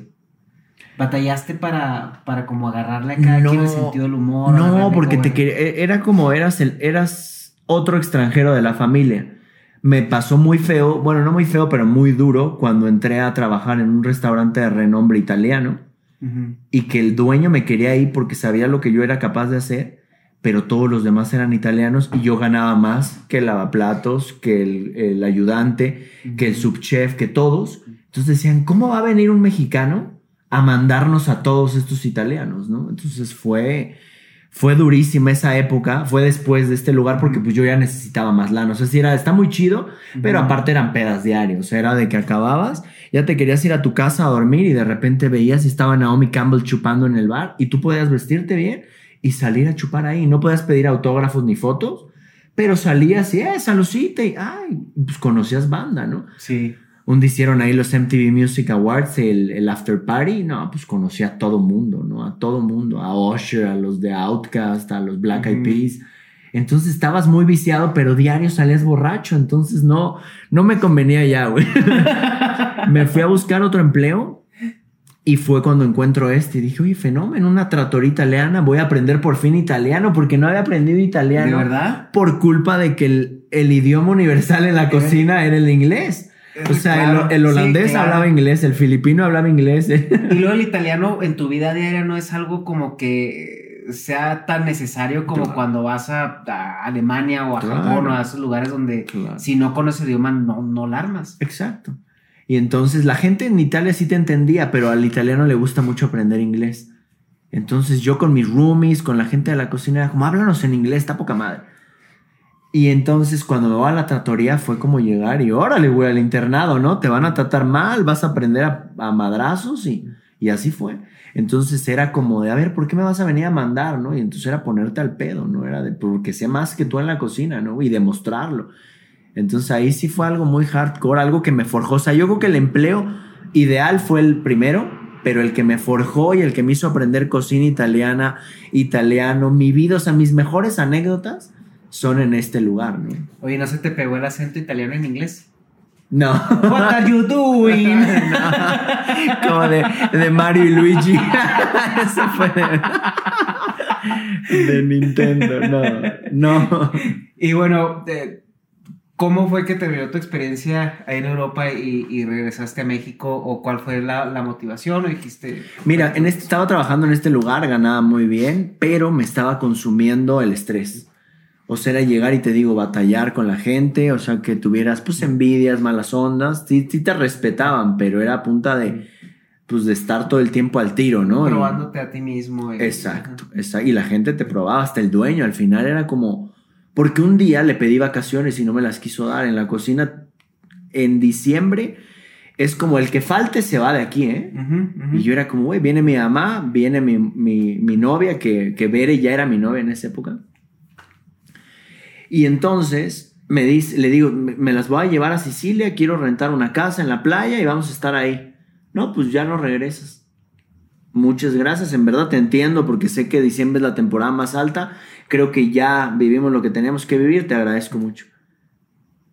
¿Batallaste para, para como agarrarle a cada quien el sentido del humor? No, porque te e, era como eras, el, eras otro extranjero de la familia. Me pasó muy feo, bueno, no muy feo, pero muy duro cuando entré a trabajar en un restaurante de renombre italiano y que el dueño me quería ir porque sabía lo que yo era capaz de hacer, pero todos los demás eran italianos y yo ganaba más que el lavaplatos, que el, ayudante, que el subchef, que todos. Entonces decían, ¿cómo va a venir un mexicano a mandarnos a todos estos italianos, ¿no? Entonces fue, fue durísima esa época, fue después de este lugar porque pues yo ya necesitaba más lana, o sea, sí era, está muy chido, pero aparte eran pedas diarios, era de que acababas, ya te querías ir a tu casa a dormir y de repente veías y estaba Naomi Campbell chupando en el bar y tú podías vestirte bien y salir a chupar ahí, no podías pedir autógrafos ni fotos, pero salías y, eh, saludcita y, ay, pues conocías banda, ¿no? Sí un día hicieron ahí los MTV Music Awards, el, after party, no, pues conocí a todo mundo, ¿no? A todo mundo, a Usher, a los de Outkast, a los Black Eyed Peas. Entonces estabas muy viciado, pero diario salías borracho, entonces no, no me convenía ya, güey. me fui a buscar otro empleo y fue cuando encuentro este y dije, oye, fenómeno, una trattoria italiana, voy a aprender por fin italiano porque no había aprendido italiano. ¿De verdad? Por culpa de que el, el idioma universal en la cocina era el inglés. O sea, el, holandés hablaba inglés, el filipino hablaba inglés. Y luego el italiano en tu vida diaria no es algo como que sea tan necesario como cuando vas a, Alemania o a Japón o a esos lugares donde si no conoces el idioma no, no la armas. Exacto. Y entonces la gente en Italia sí te entendía, pero al italiano le gusta mucho aprender inglés. Entonces yo con mis roomies, con la gente de la cocina, era como, háblanos en inglés, está poca madre. Y entonces cuando voy a la tratoría fue como llegar y órale, güey, al internado, ¿no? Te van a tratar mal, vas a aprender a, madrazos y, y, así fue. Entonces era como de, a ver, ¿por qué me vas a venir a mandar, no? Y entonces era ponerte al pedo, ¿no? Era de, porque sé más que tú en la cocina, ¿no? Y demostrarlo. Entonces ahí sí fue algo muy hardcore, algo que me forjó. O sea, yo creo que el empleo ideal fue el primero, pero el que me forjó y el que me hizo aprender cocina italiana, italiano, mi vida, o sea, mis mejores anécdotas son en este lugar, ¿no? Oye, ¿no se te pegó el acento italiano en inglés? No. What are you doing? Como de, de, Mario y Luigi. Eso fue de, Nintendo. No, no. Y bueno, ¿cómo fue que terminó tu experiencia ahí en Europa y, regresaste a México? ¿O cuál fue la, motivación? ¿O dijiste.? Mira, en este, estaba trabajando en este lugar, ganaba muy bien, pero me estaba consumiendo el estrés. O sea, era llegar y te digo, batallar con la gente, o sea, que tuvieras pues envidias, malas ondas, sí, sí te respetaban, pero era a punta de, pues de estar todo el tiempo al tiro, ¿no? Probándote a ti mismo. Exacto, exacto, y la gente te probaba, hasta el dueño, al final era como, porque un día le pedí vacaciones y no me las quiso dar en la cocina en diciembre. Es como el que falte se va de aquí, ¿eh? Y yo era como, güey, viene mi mamá, viene mi, mi, novia, que, que Bere ya era mi novia en esa época y entonces me dice, le digo, me las voy a llevar a Sicilia, quiero rentar una casa en la playa y vamos a estar ahí. No, pues ya no regresas. Muchas gracias, en verdad te entiendo porque sé que diciembre es la temporada más alta. Creo que ya vivimos lo que teníamos que vivir, te agradezco mucho.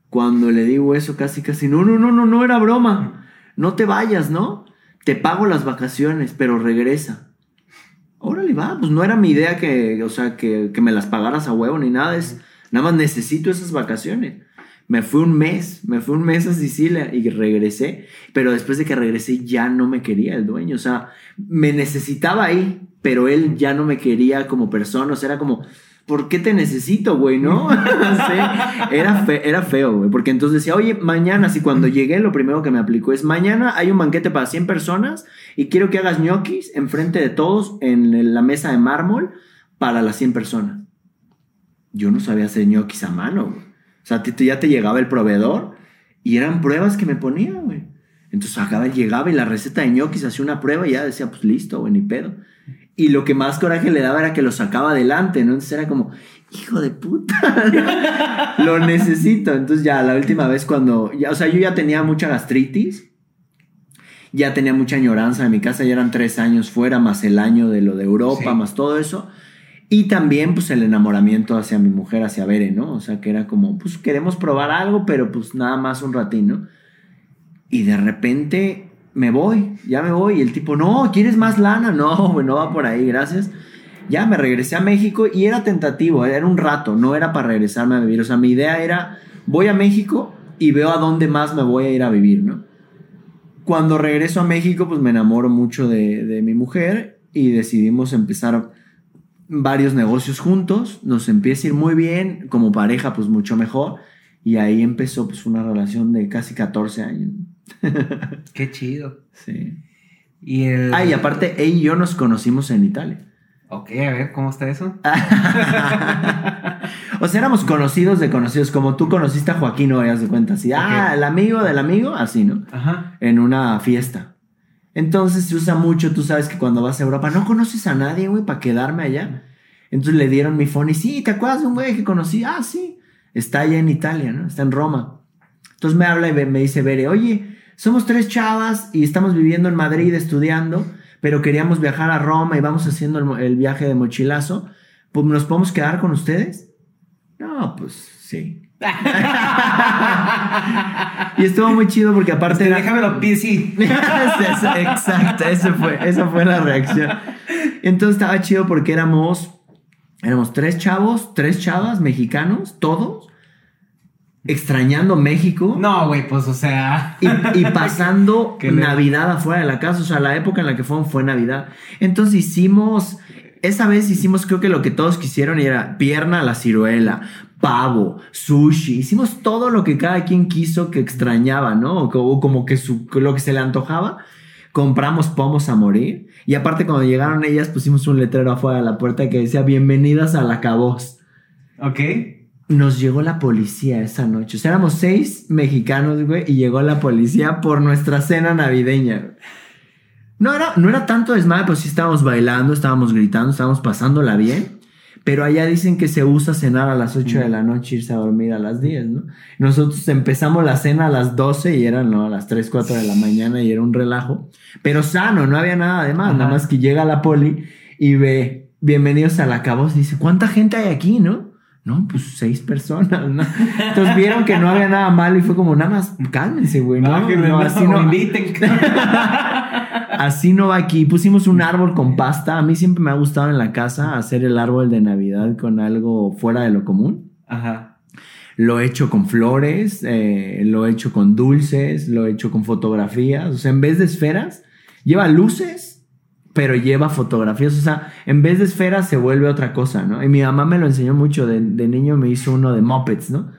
Cuando le digo eso, casi, casi, no, no, no, no, no era broma. No te vayas, ¿no? Te pago las vacaciones, pero regresa. Órale, va, pues no era mi idea que, o sea, que, que me las pagaras a huevo ni nada, es Nada más necesito esas vacaciones. Me fui un mes, me fui un mes a Sicilia y regresé, pero después de que regresé ya no me quería el dueño, o sea, me necesitaba ahí, pero él ya no me quería como persona, o sea, era como, ¿por qué te necesito, güey? ¿No? era, era feo, güey, porque entonces decía, oye, mañana, si cuando llegué lo primero que me aplicó es, mañana hay un banquete para 100 personas y quiero que hagas ñoquis enfrente de todos en la mesa de mármol para las 100 personas yo no sabía hacer ñoquis a mano. O sea, ya te llegaba el proveedor Y eran pruebas que me ponía, güey. Entonces acaba, llegaba y la receta de ñoquis hacía una prueba y ya decía, pues listo, güey, ni pedo. Y lo que más coraje le daba era que lo sacaba adelante, ¿no? Entonces era como, hijo de puta, lo necesito. Entonces ya la última vez cuando, ya, o sea, yo ya tenía mucha gastritis, ya tenía mucha añoranza en mi casa, ya eran tres años fuera, más el año de lo de Europa, más todo eso. Y también, pues, el enamoramiento hacia mi mujer, hacia Bere, ¿no? O sea, que era como, pues, queremos probar algo, pero pues nada más un ratín, ¿no? Y de repente me voy, ya me voy. Y el tipo, no, ¿quieres más lana? No, güey, no va por ahí, gracias. Ya me regresé a México y era tentativo, era un rato, no era para regresarme a vivir. O sea, mi idea era, voy a México y veo a dónde más me voy a ir a vivir, ¿no? Cuando regreso a México, pues me enamoro mucho de, de mi mujer y decidimos empezar varios negocios juntos, nos empieza a ir muy bien, como pareja pues mucho mejor, y ahí empezó pues una relación de casi 14 años. Qué chido. Sí. Y el... Ah, y aparte, ella y yo nos conocimos en Italia. Ok, a ver, ¿cómo está eso? o sea, éramos conocidos de conocidos, como tú conociste a Joaquín, no de cuenta, así, ah, el amigo del amigo, así, ¿no? Ajá. En una fiesta. Entonces se usa mucho, tú sabes que cuando vas a Europa no conoces a nadie, güey, para quedarme allá. Entonces le dieron mi phone y sí, ¿te acuerdas de un güey que conocí? Ah, sí, está allá en Italia, ¿no? Está en Roma. Entonces me habla y me dice, Bere, oye, somos tres chavas y estamos viviendo en Madrid estudiando, pero queríamos viajar a Roma y vamos haciendo el, viaje de mochilazo. Pues nos podemos quedar con ustedes. No, pues sí. Y estuvo muy chido porque aparte. Este, Déjame lo sí. Exacto, esa fue, esa fue la reacción. Entonces estaba chido porque éramos, éramos tres chavos, tres chavas mexicanos, todos, extrañando México. No, güey, pues o sea. Y, pasando Navidad afuera de la casa. O sea, la época en la que fueron fue Navidad. Entonces hicimos. Esa vez hicimos, creo que lo que todos quisieron y era pierna a la ciruela, pavo, sushi. Hicimos todo lo que cada quien quiso que extrañaba, ¿no? O como que lo que se le antojaba. Compramos pomos a morir. Y aparte, cuando llegaron ellas, pusimos un letrero afuera de la puerta que decía: Bienvenidas a la Caboz. Ok nos llegó la policía esa noche. O sea, éramos seis mexicanos, güey, y llegó la policía por nuestra cena navideña. No era, no era tanto desmadre, pues sí estábamos bailando, estábamos gritando, estábamos pasándola bien. Pero allá dicen que se usa cenar a las 8 de la noche, irse a dormir a las 10, ¿no? Nosotros empezamos la cena a las 12 y eran, ¿no? A las 3, 4 de la mañana y era un relajo. Pero sano, no había nada de más. Nada más que llega la poli y ve, bienvenidos a la cabos. Dice, ¿cuánta gente hay aquí, no? No, pues seis personas, ¿no? Entonces vieron que no había nada malo y fue como, nada más, cálmense, güey. No, no, así no. así no va aquí. Pusimos un árbol con pasta. A mí siempre me ha gustado en la casa hacer el árbol de Navidad con algo fuera de lo común. Ajá. Lo he hecho con flores, eh, lo he hecho con dulces, lo he hecho con fotografías. O sea, en vez de esferas, lleva luces pero lleva fotografías. O sea, en vez de esferas se vuelve otra cosa, ¿no? Y mi mamá me lo enseñó mucho. De, niño me hizo uno de Muppets, ¿no?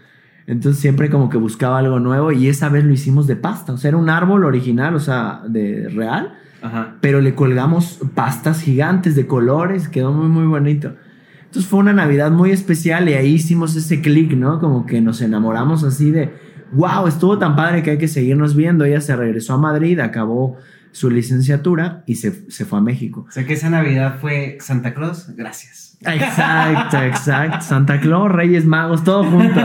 Entonces siempre como que buscaba algo nuevo y esa vez lo hicimos de pasta. O sea, era un árbol original, o sea, de real. Ajá. Pero le colgamos pastas gigantes de colores. Quedó muy, muy bonito. Entonces fue una Navidad muy especial y ahí hicimos ese clic, ¿no? Como que nos enamoramos así de, wow, estuvo tan padre que hay que seguirnos viendo. Ella se regresó a Madrid, acabó su licenciatura y se, fue a México. O sea que esa Navidad fue Santa Claus, gracias. Exacto, exacto. Santa Claus, Reyes Magos, todo junto.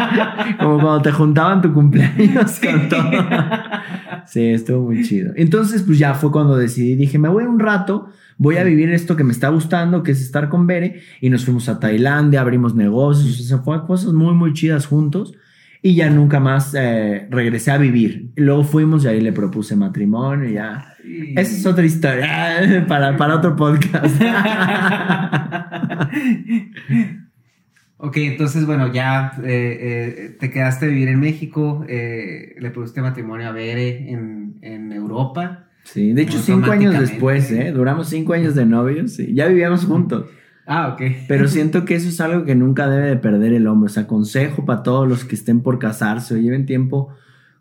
Como cuando te juntaban tu cumpleaños con todo. Sí, estuvo muy chido. Entonces, pues ya fue cuando decidí, dije, me voy un rato, voy a vivir esto que me está gustando, que es estar con Bere. Y nos fuimos a Tailandia, abrimos negocios, o sea, fue cosas muy, muy chidas juntos y ya nunca más eh, regresé a vivir. Luego fuimos y ahí le propuse matrimonio y ya. Esa es otra historia para, para otro podcast. ok, entonces, bueno, ya eh, eh, te quedaste a vivir en México, le propusiste matrimonio a Bere en, en Europa. Sí, de hecho, cinco años después, ¿eh? Duramos cinco años de novios y ya vivíamos juntos. Ah, ok. Pero siento que eso es algo que nunca debe de perder el hombre. O sea, consejo para todos los que estén por casarse o lleven tiempo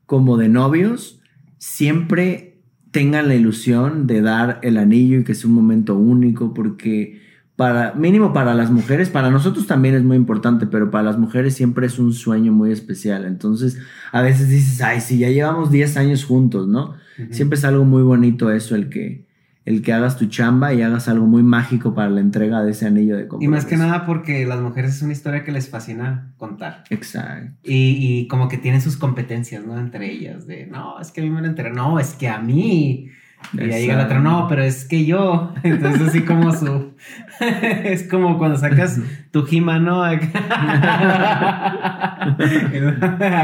como de novios, siempre tengan la ilusión de dar el anillo y que sea un momento único, porque para, mínimo para las mujeres, para nosotros también es muy importante, pero para las mujeres siempre es un sueño muy especial. Entonces, a veces dices, ay, sí, ya llevamos 10 años juntos, ¿no? Siempre es algo muy bonito eso, el que, el que hagas tu chamba y hagas algo muy mágico para la entrega de ese anillo de compromiso. Y más que nada porque las mujeres es una historia que les fascina contar. Exacto. Y, y como que tienen sus competencias, ¿no? Entre ellas, de, no, es que a mí me lo enteré, no, es que a mí y ahí llega la otra, no, pero es que yo. Entonces, así como su. es como cuando sacas tu gima, ¿no? ahí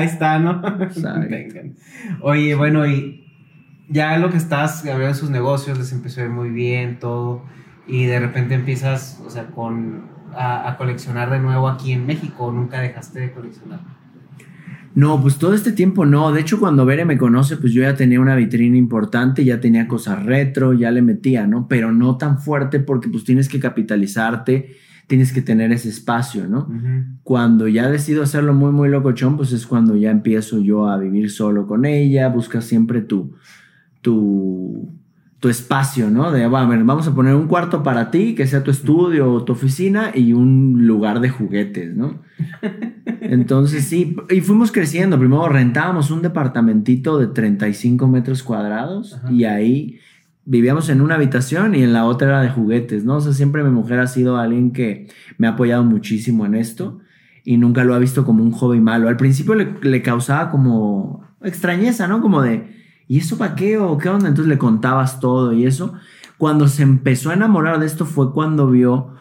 está, ¿no? Oye, bueno, y ya lo que estás abriendo sus negocios, les empezó a ir muy bien, todo. Y de repente empiezas, o sea, con. A, a coleccionar de nuevo aquí en México. Nunca dejaste de coleccionar. No, pues todo este tiempo no. De hecho, cuando Bere me conoce, pues yo ya tenía una vitrina importante, ya tenía cosas retro, ya le metía, ¿no? Pero no tan fuerte porque pues tienes que capitalizarte, tienes que tener ese espacio, ¿no? Cuando ya decido hacerlo muy, muy locochón, pues es cuando ya empiezo yo a vivir solo con ella, buscas siempre tu, tu, tu espacio, ¿no? De, bueno, vamos a poner un cuarto para ti, que sea tu estudio o tu oficina y un lugar de juguetes, ¿no? Entonces sí, y fuimos creciendo. Primero rentábamos un departamentito de 35 metros cuadrados y ahí vivíamos en una habitación y en la otra era de juguetes, ¿no? O sea, siempre mi mujer ha sido alguien que me ha apoyado muchísimo en esto y nunca lo ha visto como un hobby malo. Al principio le, le causaba como extrañeza, ¿no? Como de ¿y eso para qué o qué onda? Entonces le contabas todo y eso. Cuando se empezó a enamorar de esto fue cuando vio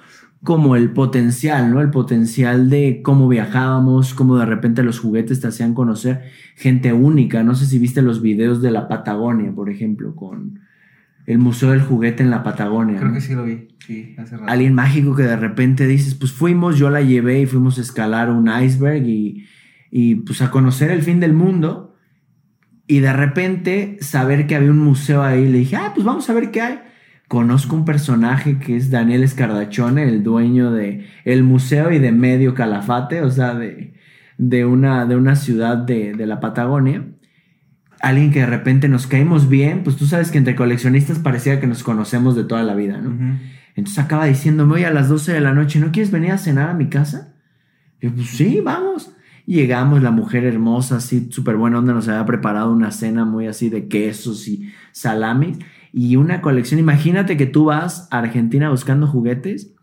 como el potencial, ¿no? El potencial de cómo viajábamos, cómo de repente los juguetes te hacían conocer gente única. No sé si viste los videos de la Patagonia, por ejemplo, con el Museo del Juguete en la Patagonia. Creo que sí lo vi, sí, hace rato. Alguien mágico que de repente dices, pues fuimos, yo la llevé y fuimos a escalar un iceberg y, y pues a conocer el fin del mundo y de repente saber que había un museo ahí, le dije, ah, pues vamos a ver qué hay. Conozco un personaje que es Daniel Escardachone, el dueño de el museo y de Medio Calafate, o sea, de, de, una, de una ciudad de, de la Patagonia. Alguien que de repente nos caímos bien, pues tú sabes que entre coleccionistas parecía que nos conocemos de toda la vida, ¿no? Entonces acaba diciéndome, oye, a las 12 de la noche, ¿no quieres venir a cenar a mi casa? Y yo, pues sí, vamos llegamos, la mujer hermosa, así súper buena onda, nos había preparado una cena muy así de quesos y salamis y una colección. Imagínate que tú vas a Argentina buscando juguetes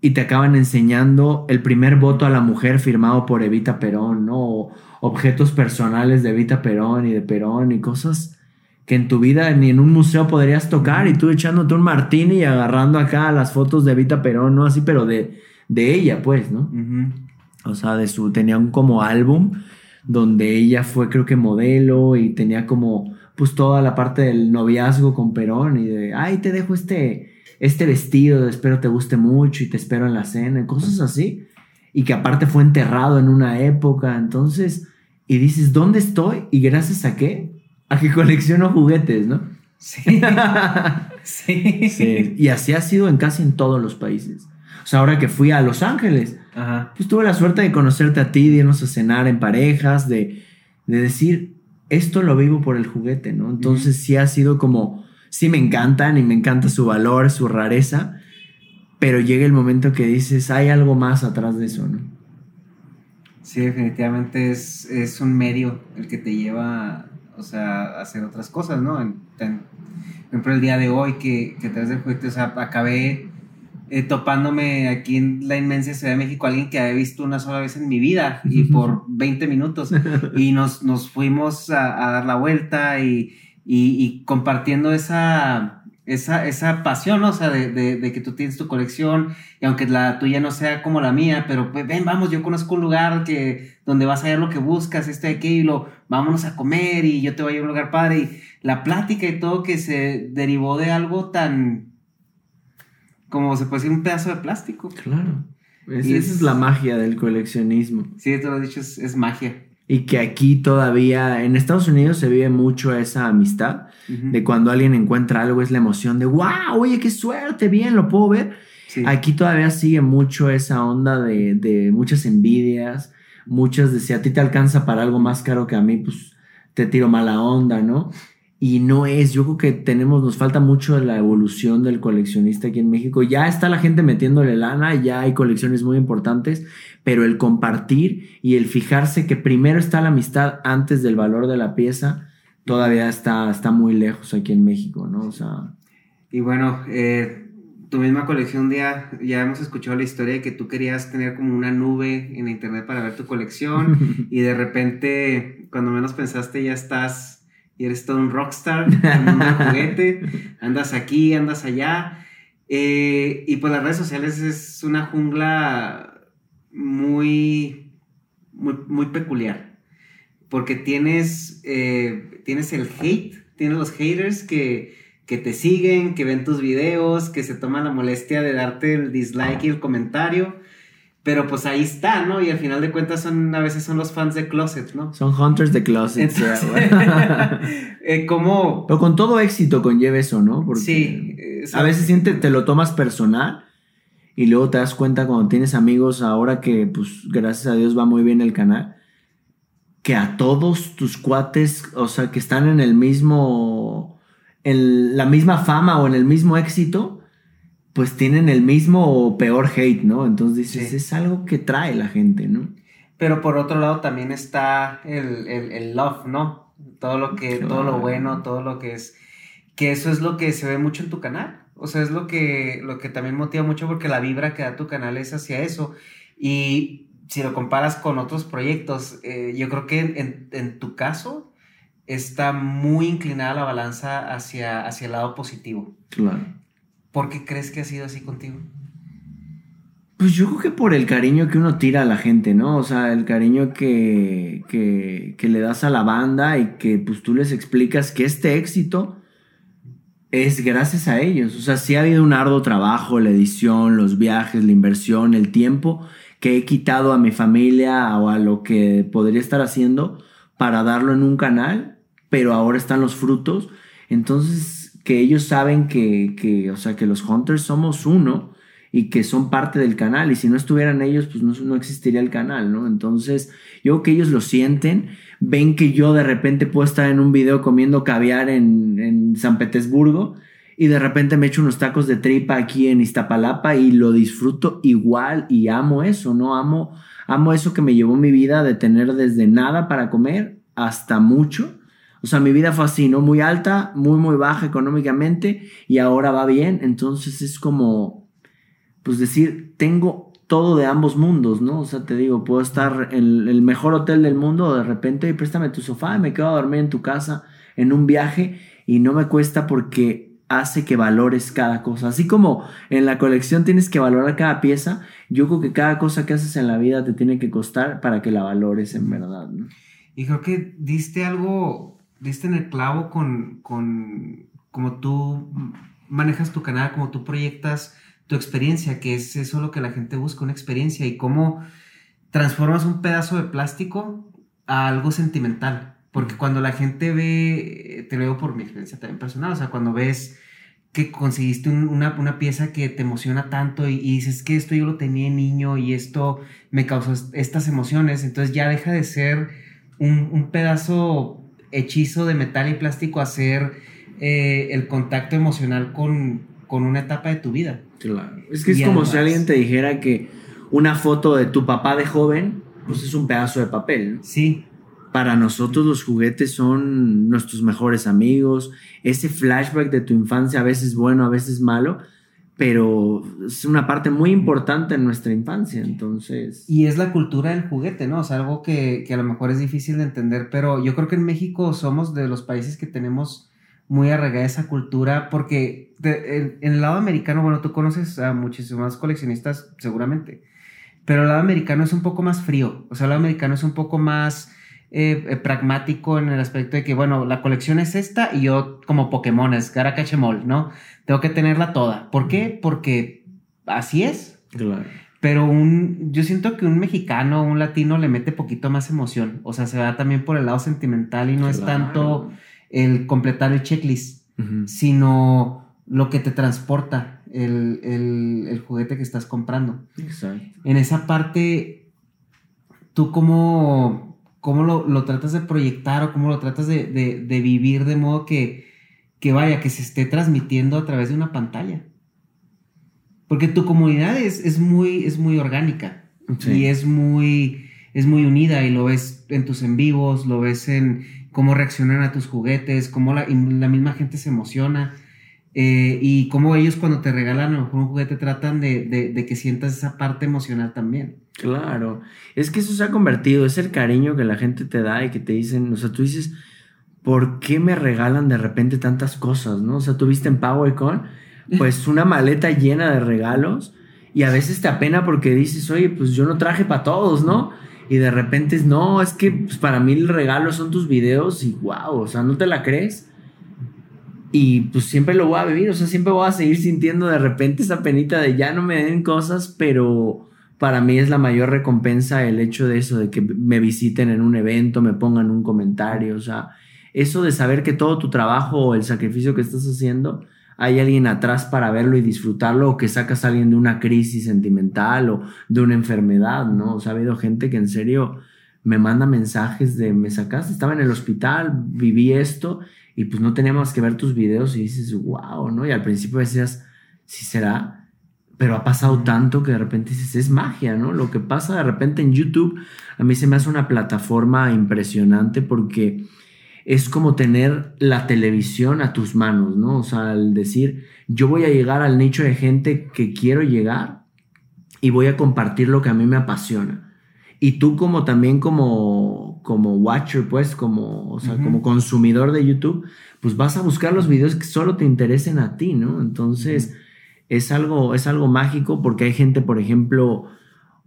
y te acaban enseñando el primer voto a la mujer firmado por Evita Perón, ¿no? objetos personales de Evita Perón y de Perón y cosas que en tu vida ni en un museo podrías tocar y tú echándote un martini y agarrando acá las fotos de Evita Perón, ¿no? Así, pero de, de ella, pues, ¿no? O sea, de su, tenía un como álbum donde ella fue creo que modelo y tenía como pues toda la parte del noviazgo con Perón y de, ay, te dejo este, este vestido, espero te guste mucho y te espero en la cena, cosas así. Y que aparte fue enterrado en una época, entonces, y dices, ¿dónde estoy? ¿Y gracias a qué? A que colecciono juguetes, ¿no? Sí. sí. sí. Y así ha sido en casi en todos los países. O sea, ahora que fui a Los Ángeles, pues tuve la suerte de conocerte a ti, de irnos a cenar en parejas, de, decir, esto lo vivo por el juguete, ¿no? Entonces sí ha sido como, sí me encantan y me encanta su valor, su rareza, pero llega el momento que dices, hay algo más atrás de eso, ¿no? Sí, definitivamente es, es un medio el que te lleva, o sea, a hacer otras cosas, ¿no? por ejemplo, el día de hoy que, que te de juguete, o sea, acabé eh, topándome aquí en la inmensa Ciudad de México alguien que había visto una sola vez en mi vida y por 20 minutos. Y nos, nos fuimos a, dar la vuelta y, y, compartiendo esa, esa, esa pasión, o sea, de, de, que tú tienes tu colección y aunque la tuya no sea como la mía, pero pues, ven, vamos, yo conozco un lugar que, donde vas a ver lo que buscas, esto y aquello, vámonos a comer y yo te voy a ir a un lugar padre. Y la plática y todo que se derivó de algo tan como se puede decir, un pedazo de plástico. Claro. esa es la magia del coleccionismo. Sí, te lo he dicho, es, magia. Y que aquí todavía, en Estados Unidos se vive mucho esa amistad, de cuando alguien encuentra algo es la emoción de, wow, oye, qué suerte, bien, lo puedo ver. Aquí todavía sigue mucho esa onda de, de, muchas envidias, muchas de si a ti te alcanza para algo más caro que a mí, pues te tiro mala onda, ¿no? Y no es, yo creo que tenemos, nos falta mucho la evolución del coleccionista aquí en México. Ya está la gente metiéndole lana, ya hay colecciones muy importantes, pero el compartir y el fijarse que primero está la amistad antes del valor de la pieza, todavía está, está muy lejos aquí en México, ¿no? O sea... Y bueno, eh, tu misma colección día, ya hemos escuchado la historia de que tú querías tener como una nube en internet para ver tu colección y de repente, cuando menos pensaste, ya estás y eres todo un rockstar un juguete, andas aquí, andas allá. Eh, y pues las redes sociales es una jungla muy, muy, muy peculiar, porque tienes, eh, tienes el hate, tienes los haters que, que te siguen, que ven tus videos, que se toman la molestia de darte el dislike y el comentario. Pero pues ahí está, ¿no? Y al final de cuentas son, a veces son los fans de Closet, ¿no? Son hunters de Closet. eh, como... Pero con todo éxito conlleva eso, ¿no? Porque sí. a veces siente, te lo tomas personal y luego te das cuenta cuando tienes amigos ahora que, pues, gracias a Dios va muy bien el canal, que a todos tus cuates, o sea, que están en el mismo, en la misma fama o en el mismo éxito, pues tienen el mismo o peor hate, ¿no? Entonces dices, es algo que trae la gente, ¿no? Pero por otro lado también está el, love, ¿no? Todo lo que, todo lo bueno, todo lo que es, que eso es lo que se ve mucho en tu canal. O sea, es lo que, lo que también motiva mucho porque la vibra que da tu canal es hacia eso. Y si lo comparas con otros proyectos, eh, yo creo que en, en, tu caso está muy inclinada la balanza hacia, hacia el lado positivo. Claro. ¿Por qué crees que ha sido así contigo? Pues yo creo que por el cariño que uno tira a la gente, ¿no? O sea, el cariño que, que, le das a la banda y que pues tú les explicas que este éxito es gracias a ellos. O sea, sí ha habido un arduo trabajo, la edición, los viajes, la inversión, el tiempo que he quitado a mi familia o a lo que podría estar haciendo para darlo en un canal, pero ahora están los frutos. Entonces, que ellos saben que, o sea, que los hunters somos uno y que son parte del canal y si no estuvieran ellos pues no, existiría el canal, ¿no? Entonces yo creo que ellos lo sienten, ven que yo de repente puedo estar en un video comiendo caviar en, en San Petersburgo y de repente me echo unos tacos de tripa aquí en Iztapalapa y lo disfruto igual y amo eso, ¿no? Amo, amo eso que me llevó mi vida de tener desde nada para comer hasta mucho o sea, mi vida fue así, ¿no? Muy alta, muy, muy baja económicamente y ahora va bien. Entonces es como, pues decir, tengo todo de ambos mundos, ¿no? O sea, te digo, puedo estar en el mejor hotel del mundo de repente préstame tu sofá y me quedo a dormir en tu casa en un viaje y no me cuesta porque hace que valores cada cosa. Así como en la colección tienes que valorar cada pieza, yo creo que cada cosa que haces en la vida te tiene que costar para que la valores en verdad, ¿no? Y creo que diste algo diste en el clavo con, con como tú manejas tu canal, como tú proyectas tu experiencia, que es eso lo que la gente busca, una experiencia, y cómo transformas un pedazo de plástico a algo sentimental. Porque cuando la gente ve, te lo digo por mi experiencia también personal, o sea, cuando ves que conseguiste una, una, pieza que te emociona tanto y, y, dices que esto yo lo tenía en niño y esto me causó estas emociones, entonces ya deja de ser un, un pedazo hechizo de metal y plástico hacer eh, el contacto emocional con, con, una etapa de tu vida. Claro. Es que es como si alguien te dijera que una foto de tu papá de joven, pues es un pedazo de papel. Sí. Para nosotros los juguetes son nuestros mejores amigos. Ese flashback de tu infancia, a veces bueno, a veces malo, pero es una parte muy importante en nuestra infancia, entonces... Y es la cultura del juguete, ¿no? O sea, algo que, a lo mejor es difícil de entender, pero yo creo que en México somos de los países que tenemos muy arraigada esa cultura, porque en, el lado americano, bueno, tú conoces a muchísimos coleccionistas seguramente, pero el lado americano es un poco más frío, o sea, el lado americano es un poco más eh, eh, pragmático en el aspecto de que, bueno, la colección es esta y yo como Pokémon es Garakachemol, ¿no? Tengo que tenerla toda. ¿Por qué? Porque así es. Claro. Pero un, yo siento que un mexicano, un latino le mete poquito más emoción. O sea, se va también por el lado sentimental y no es tanto el completar el checklist, sino lo que te transporta el, el, el, juguete que estás comprando. Exacto. En esa parte, tú como cómo lo, tratas de proyectar o cómo lo tratas de, vivir de modo que, que vaya, que se esté transmitiendo a través de una pantalla. Porque tu comunidad es, muy, es muy orgánica y es muy, es muy unida y lo ves en tus en vivos, lo ves en cómo reaccionan a tus juguetes, cómo la, la misma gente se emociona. Eh, y cómo ellos cuando te regalan a lo mejor un juguete tratan de, que sientas esa parte emocional también. Claro, es que eso se ha convertido, es el cariño que la gente te da y que te dicen, o sea, tú dices, ¿por qué me regalan de repente tantas cosas, no? O sea, tuviste en PowerCon, pues una maleta llena de regalos y a veces te apena porque dices, oye, pues yo no traje para todos, ¿no? Y de repente es, no, es que pues, para mí el regalo son tus videos y wow, o sea, ¿no te la crees? Y pues siempre lo voy a vivir, o sea, siempre voy a seguir sintiendo de repente esa penita de ya no me den cosas, pero para mí es la mayor recompensa el hecho de eso, de que me visiten en un evento, me pongan un comentario, o sea, eso de saber que todo tu trabajo o el sacrificio que estás haciendo, hay alguien atrás para verlo y disfrutarlo, o que sacas a alguien de una crisis sentimental o de una enfermedad, ¿no? O sea, ha habido gente que en serio me manda mensajes de me sacaste, estaba en el hospital, viví esto y pues no teníamos que ver tus videos y dices, wow, ¿no? Y al principio decías, sí será, pero ha pasado tanto que de repente dices, es magia, ¿no? Lo que pasa de repente en YouTube, a mí se me hace una plataforma impresionante porque es como tener la televisión a tus manos, ¿no? O sea, al decir, yo voy a llegar al nicho de gente que quiero llegar y voy a compartir lo que a mí me apasiona. Y tú como también como, como watcher, pues, como, o sea, como consumidor de YouTube, pues vas a buscar los videos que solo te interesen a ti, ¿no? Entonces, es, algo, es algo mágico porque hay gente, por ejemplo,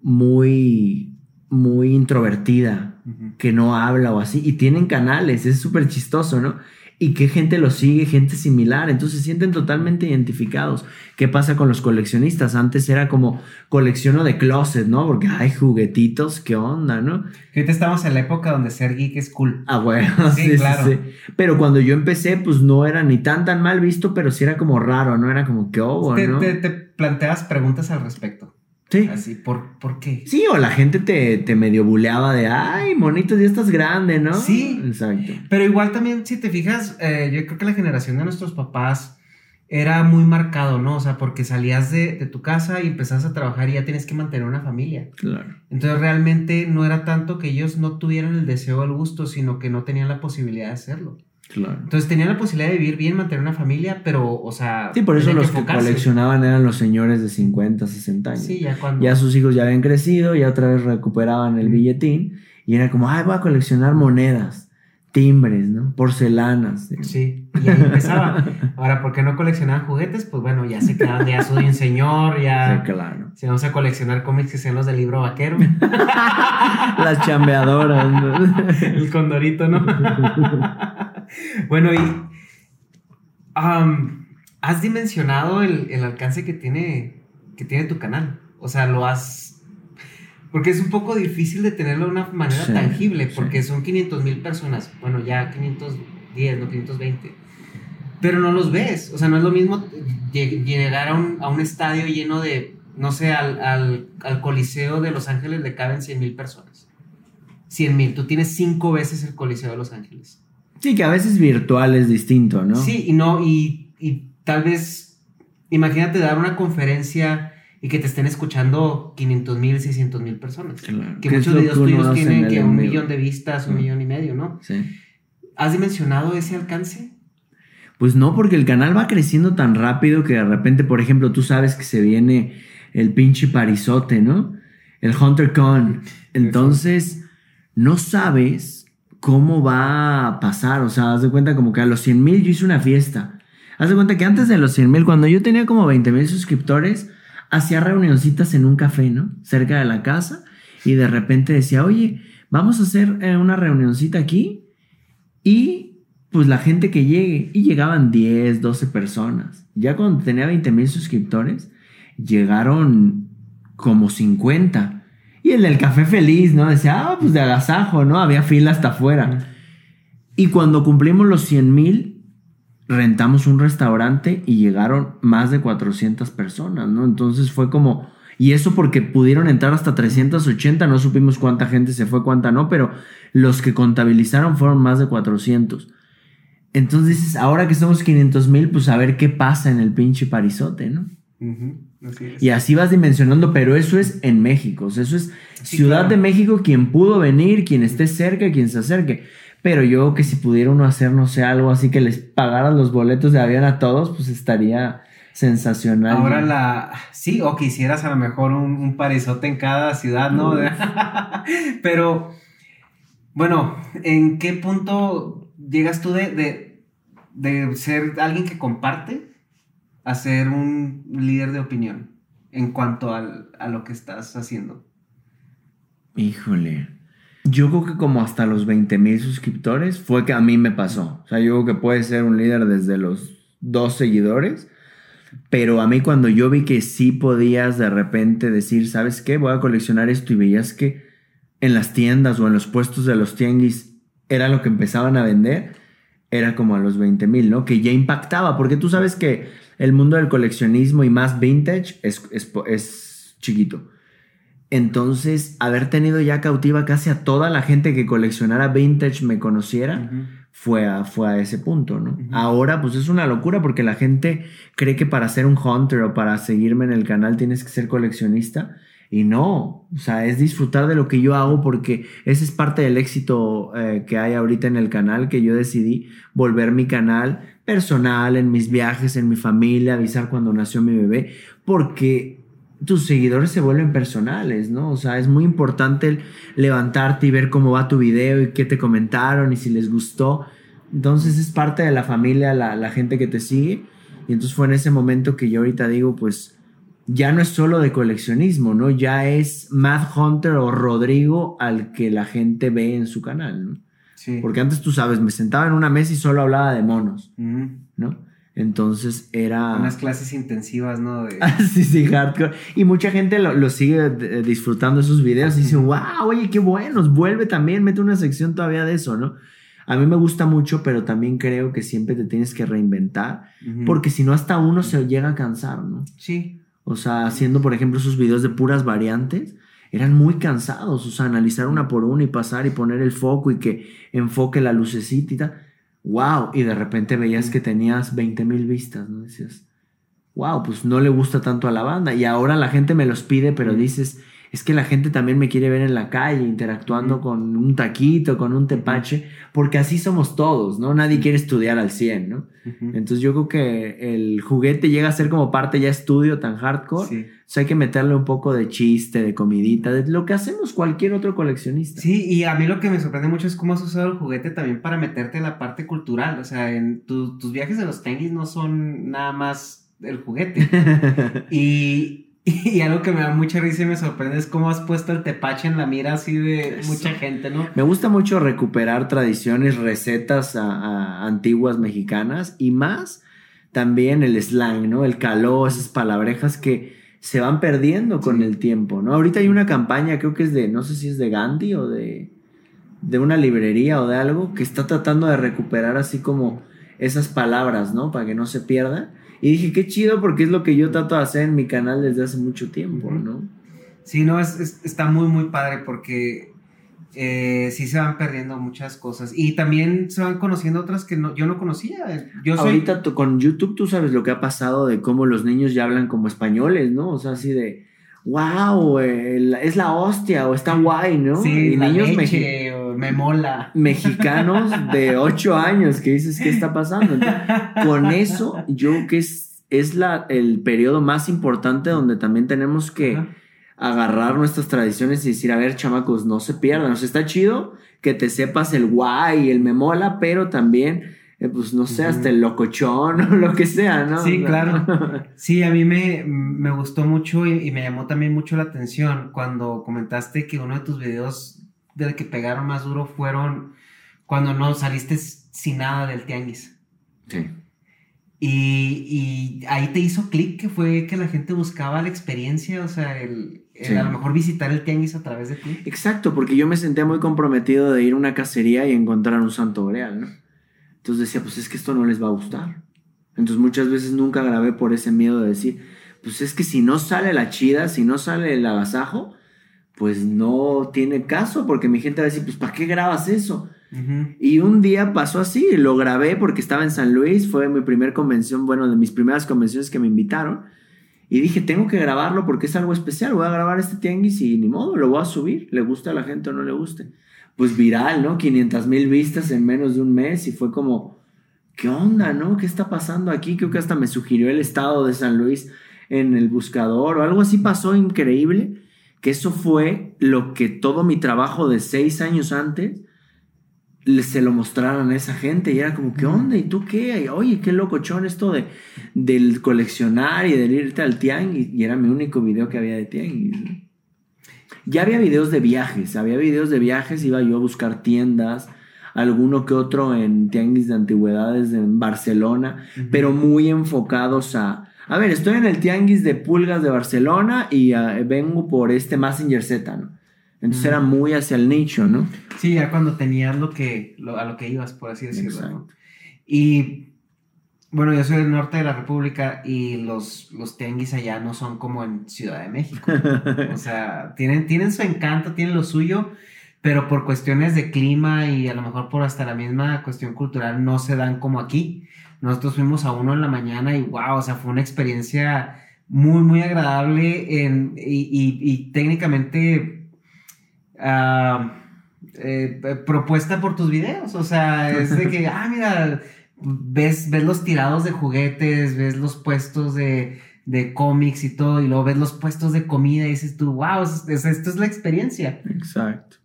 muy, muy introvertida, que no habla o así, y tienen canales, es súper chistoso, ¿no? Y qué gente lo sigue, gente similar, entonces se sienten totalmente identificados. ¿Qué pasa con los coleccionistas? Antes era como colecciono de closet, ¿no? Porque hay juguetitos, ¿qué onda, no? Ahorita estamos en la época donde ser geek es cool. Ah, bueno, sí, claro. Sí, Pero cuando yo empecé, pues no era ni tan tan mal visto, pero sí era como raro, ¿no? Era como que, oh, ¿no? te, te planteas preguntas al respecto. Sí. Así, ¿por, ¿por qué? Sí, o la gente te, te medio buleaba de, ay, monito, ya estás grande, ¿no? Sí. Exacto. Pero igual también, si te fijas, eh, yo creo que la generación de nuestros papás era muy marcado, ¿no? O sea, porque salías de, de, tu casa y empezás a trabajar y ya tienes que mantener una familia. Claro. Entonces realmente no era tanto que ellos no tuvieran el deseo o el gusto, sino que no tenían la posibilidad de hacerlo. Entonces tenían la posibilidad de vivir bien, mantener una familia, pero, o sea. Sí, por eso los que, coleccionaban eran los señores de 50, 60 años. Sí, ya cuando. Ya sus hijos ya habían crecido, ya otra vez recuperaban el billetín y era como, ay, voy a coleccionar monedas, timbres, ¿no? Porcelanas. Sí, y ahí empezaba. Ahora, ¿por qué no coleccionaban juguetes? Pues bueno, ya se quedaban, ya soy un señor, ya. Sí, claro. Si vamos a coleccionar cómics que sean los del libro vaquero. Las chambeadoras. el condorito, ¿no? bueno, y has dimensionado el, alcance que tiene, que tiene tu canal. O sea, lo has... Porque es un poco difícil de tenerlo de una manera tangible, porque son 500 mil personas. Bueno, ya 510, no 520. Pero no los ves. O sea, no es lo mismo llegar a un, a un estadio lleno de, no sé, al, al, al, Coliseo de Los Ángeles le caben 100 mil personas. 100 mil. Tú tienes cinco veces el Coliseo de Los Ángeles. Sí, que a veces virtual es distinto, ¿no? Sí, y no, y, tal vez, imagínate dar una conferencia y que te estén escuchando 500 mil, 600 mil personas. Que muchos videos tuyos tienen que un millón de vistas, un millón y medio, ¿no? Sí. ¿Has dimensionado ese alcance? Pues no, porque el canal va creciendo tan rápido que de repente, por ejemplo, tú sabes que se viene el pinche parizote, ¿no? El Hunter Con. Entonces, no sabes cómo va a pasar. O sea, haz de cuenta como que a los 100 mil yo hice una fiesta. Haz de cuenta que antes de los 100 mil, cuando yo tenía como 20 mil suscriptores, hacía reunioncitas en un café, ¿no? Cerca de la casa. Y de repente decía, oye, vamos a hacer eh, una reunioncita aquí. Y pues la gente que llegue. Y llegaban 10, 12 personas. Ya cuando tenía 20 mil suscriptores, llegaron como 50. Y el del café feliz, ¿no? Decía, ah, pues de agasajo, ¿no? Había fila hasta afuera. Y cuando cumplimos los 100 mil, rentamos un restaurante y llegaron más de 400 personas, ¿no? Entonces fue como Y eso porque pudieron entrar hasta 380, no supimos cuánta gente se fue, cuánta no, pero los que contabilizaron fueron más de 400. Entonces dices, ahora que somos 500 mil, pues a ver qué pasa en el pinche parizote, ¿no? Y así vas dimensionando, pero eso es en México. eso es Ciudad de México, quien pudo venir, quien esté cerca, quien se acerque. Pero yo que si pudiera uno hacer, no sé, algo así que les pagaran los boletos de avión a todos, pues estaría sensacional. Ahora la... Sí, o quisieras a lo mejor un, un en cada ciudad, ¿no? pero, bueno, ¿en qué punto llegas tú de, de ser alguien que comparte a ser un líder de opinión en cuanto a lo que estás haciendo? Híjole. Yo creo que como hasta los 20 mil suscriptores fue que a mí me pasó. O sea, yo creo que puede ser un líder desde los dos seguidores. Pero a mí cuando yo vi que sí podías de repente decir, ¿sabes qué? Voy a coleccionar esto y veías que en las tiendas o en los puestos de los tianguis era lo que empezaban a vender, era como a los 20 mil, ¿no? Que ya impactaba, porque tú sabes que el mundo del coleccionismo y más vintage es, es, chiquito. Entonces, haber tenido ya cautiva casi a toda la gente que coleccionara vintage me conociera, fue, a, fue a ese punto, ¿no? Ahora, pues es una locura porque la gente cree que para ser un hunter o para seguirme en el canal tienes que ser coleccionista. Y no, o sea, es disfrutar de lo que yo hago porque ese es parte del éxito eh, que hay ahorita en el canal, que yo decidí volver mi canal personal, en mis viajes, en mi familia, avisar cuando nació mi bebé, porque tus seguidores se vuelven personales, ¿no? O sea, es muy importante levantarte y ver cómo va tu video y qué te comentaron y si les gustó. Entonces es parte de la familia, la, la gente que te sigue. Y entonces fue en ese momento que yo ahorita digo, pues ya no es solo de coleccionismo, ¿no? Ya es Mad Hunter o Rodrigo al que la gente ve en su canal, ¿no? Porque antes tú sabes, me sentaba en una mesa y solo hablaba de monos, ¿no? Entonces era... Unas clases intensivas, ¿no? sí, sí, hardcore. Y mucha gente lo, sigue disfrutando esos videos y dice, wow, oye, qué buenos, vuelve también, mete una sección todavía de eso, ¿no? A mí me gusta mucho, pero también creo que siempre te tienes que reinventar, porque si no hasta uno se llega a cansar, ¿no? Sí. O sea, haciendo, por ejemplo, esos videos de puras variantes, eran muy cansados, o sea, analizar una por una y pasar y poner el foco y que enfoque la lucecita y tal. ¡Wow! Y de repente veías que tenías 20 mil vistas, ¿no? Decías, wow, pues no le gusta tanto a la banda. Y ahora la gente me los pide, pero dices, es que la gente también me quiere ver en la calle, interactuando con un taquito, con un tepache, porque así somos todos, ¿no? Nadie quiere estudiar al 100, ¿no? Entonces yo creo que el juguete llega a ser como parte ya estudio tan hardcore. Sí. O sea, hay que meterle un poco de chiste, de comidita, de lo que hacemos cualquier otro coleccionista. Sí, y a mí lo que me sorprende mucho es cómo has usado el juguete también para meterte en la parte cultural. O sea, en tus viajes de los tenis no son nada más el juguete. y, Y algo que me da mucha risa y me sorprende es cómo has puesto el tepache en la mira así de mucha gente, ¿no? Me gusta mucho recuperar tradiciones, recetas antiguas mexicanas y más también el slang, ¿no? El caló, esas palabrejas que se van perdiendo con el tiempo, ¿no? Ahorita hay una campaña, creo que es de, no sé si es de Gandhi o de, de una librería o de algo, que está tratando de recuperar así como esas palabras, ¿no? Para que no se pierdan y dije, qué chido porque es lo que yo trato de hacer en mi canal desde hace mucho tiempo, ¿no? Sí, no, es, está muy, muy padre porque eh, sí se van perdiendo muchas cosas y también se van conociendo otras que no, yo no conocía. Yo Ahorita con YouTube tú sabes lo que ha pasado de cómo los niños ya hablan como españoles, ¿no? O sea, así de, wow, es la hostia o está guay, ¿no? Sí, y niños me mola. Mexicanos de 8 años que dices, ¿qué está pasando? con eso, yo creo que es, es la, el periodo más importante donde también tenemos que agarrar nuestras tradiciones y decir, a ver, chamacos, no se pierdan. O sea, está chido que te sepas el guay, el me mola, pero también eh, pues no sé, hasta el locochón o lo que sea, ¿no? Sí, claro. Sí, a mí me, me gustó mucho y, y, me llamó también mucho la atención cuando comentaste que uno de tus videos del que pegaron más duro fueron cuando no saliste sin nada del tianguis. Sí. Y, ahí te hizo clic que fue que la gente buscaba la experiencia, o sea, el, a lo mejor visitar el tianguis a través de ti. Exacto, porque yo me sentía muy comprometido de ir a una cacería y encontrar un santo real, ¿no? Entonces decía, pues es que esto no les va a gustar. Entonces muchas veces nunca grabé por ese miedo de decir, pues es que si no sale la chida, si no sale el agasajo, pues no tiene caso, porque mi gente va a decir, pues ¿para qué grabas eso? Y un día pasó así, lo grabé porque estaba en San Luis, fue mi primer convención, bueno, de mis primeras convenciones que me invitaron. Y dije, tengo que grabarlo porque es algo especial, voy a grabar este tianguis y ni modo, lo voy a subir, le gusta a la gente o no le guste. Pues viral, ¿no? 500 mil vistas en menos de un mes y fue como, ¿qué onda, no? ¿Qué está pasando aquí? Creo que hasta me sugirió el estado de San Luis en el buscador o algo así pasó increíble, que eso fue lo que todo mi trabajo de seis años antes se lo mostraran a esa gente y era como, ¿qué onda? ¿Y tú qué? Oye, qué locochón esto de, del coleccionar y del irte al tianguis. Y era mi único video que había de tianguis. Ya había videos de viajes, había videos de viajes, iba yo a buscar tiendas, alguno que otro en tianguis de antigüedades en Barcelona, pero muy enfocados a, a ver, estoy en el tianguis de pulgas de Barcelona y ah, vengo por este Messenger Z, ¿no? Entonces era muy hacia el nicho, ¿no? Sí, ya cuando tenías lo que, a lo que ibas, por así decirlo. Y bueno, yo soy del norte de la República y los, los tianguis allá no son como en Ciudad de México. o sea, tienen, tienen su encanto, tienen lo suyo, pero por cuestiones de clima y a lo mejor por hasta la misma cuestión cultural no se dan como aquí. Nosotros fuimos a uno en la mañana y wow, o sea, fue una experiencia muy, muy agradable en, y, técnicamente ah, eh, propuesta por tus videos. O sea, es de que, ah, mira, ves, ves los tirados de juguetes, ves los puestos de, de cómics y todo, y luego ves los puestos de comida y dices tú, wow, esto es la experiencia. Exacto.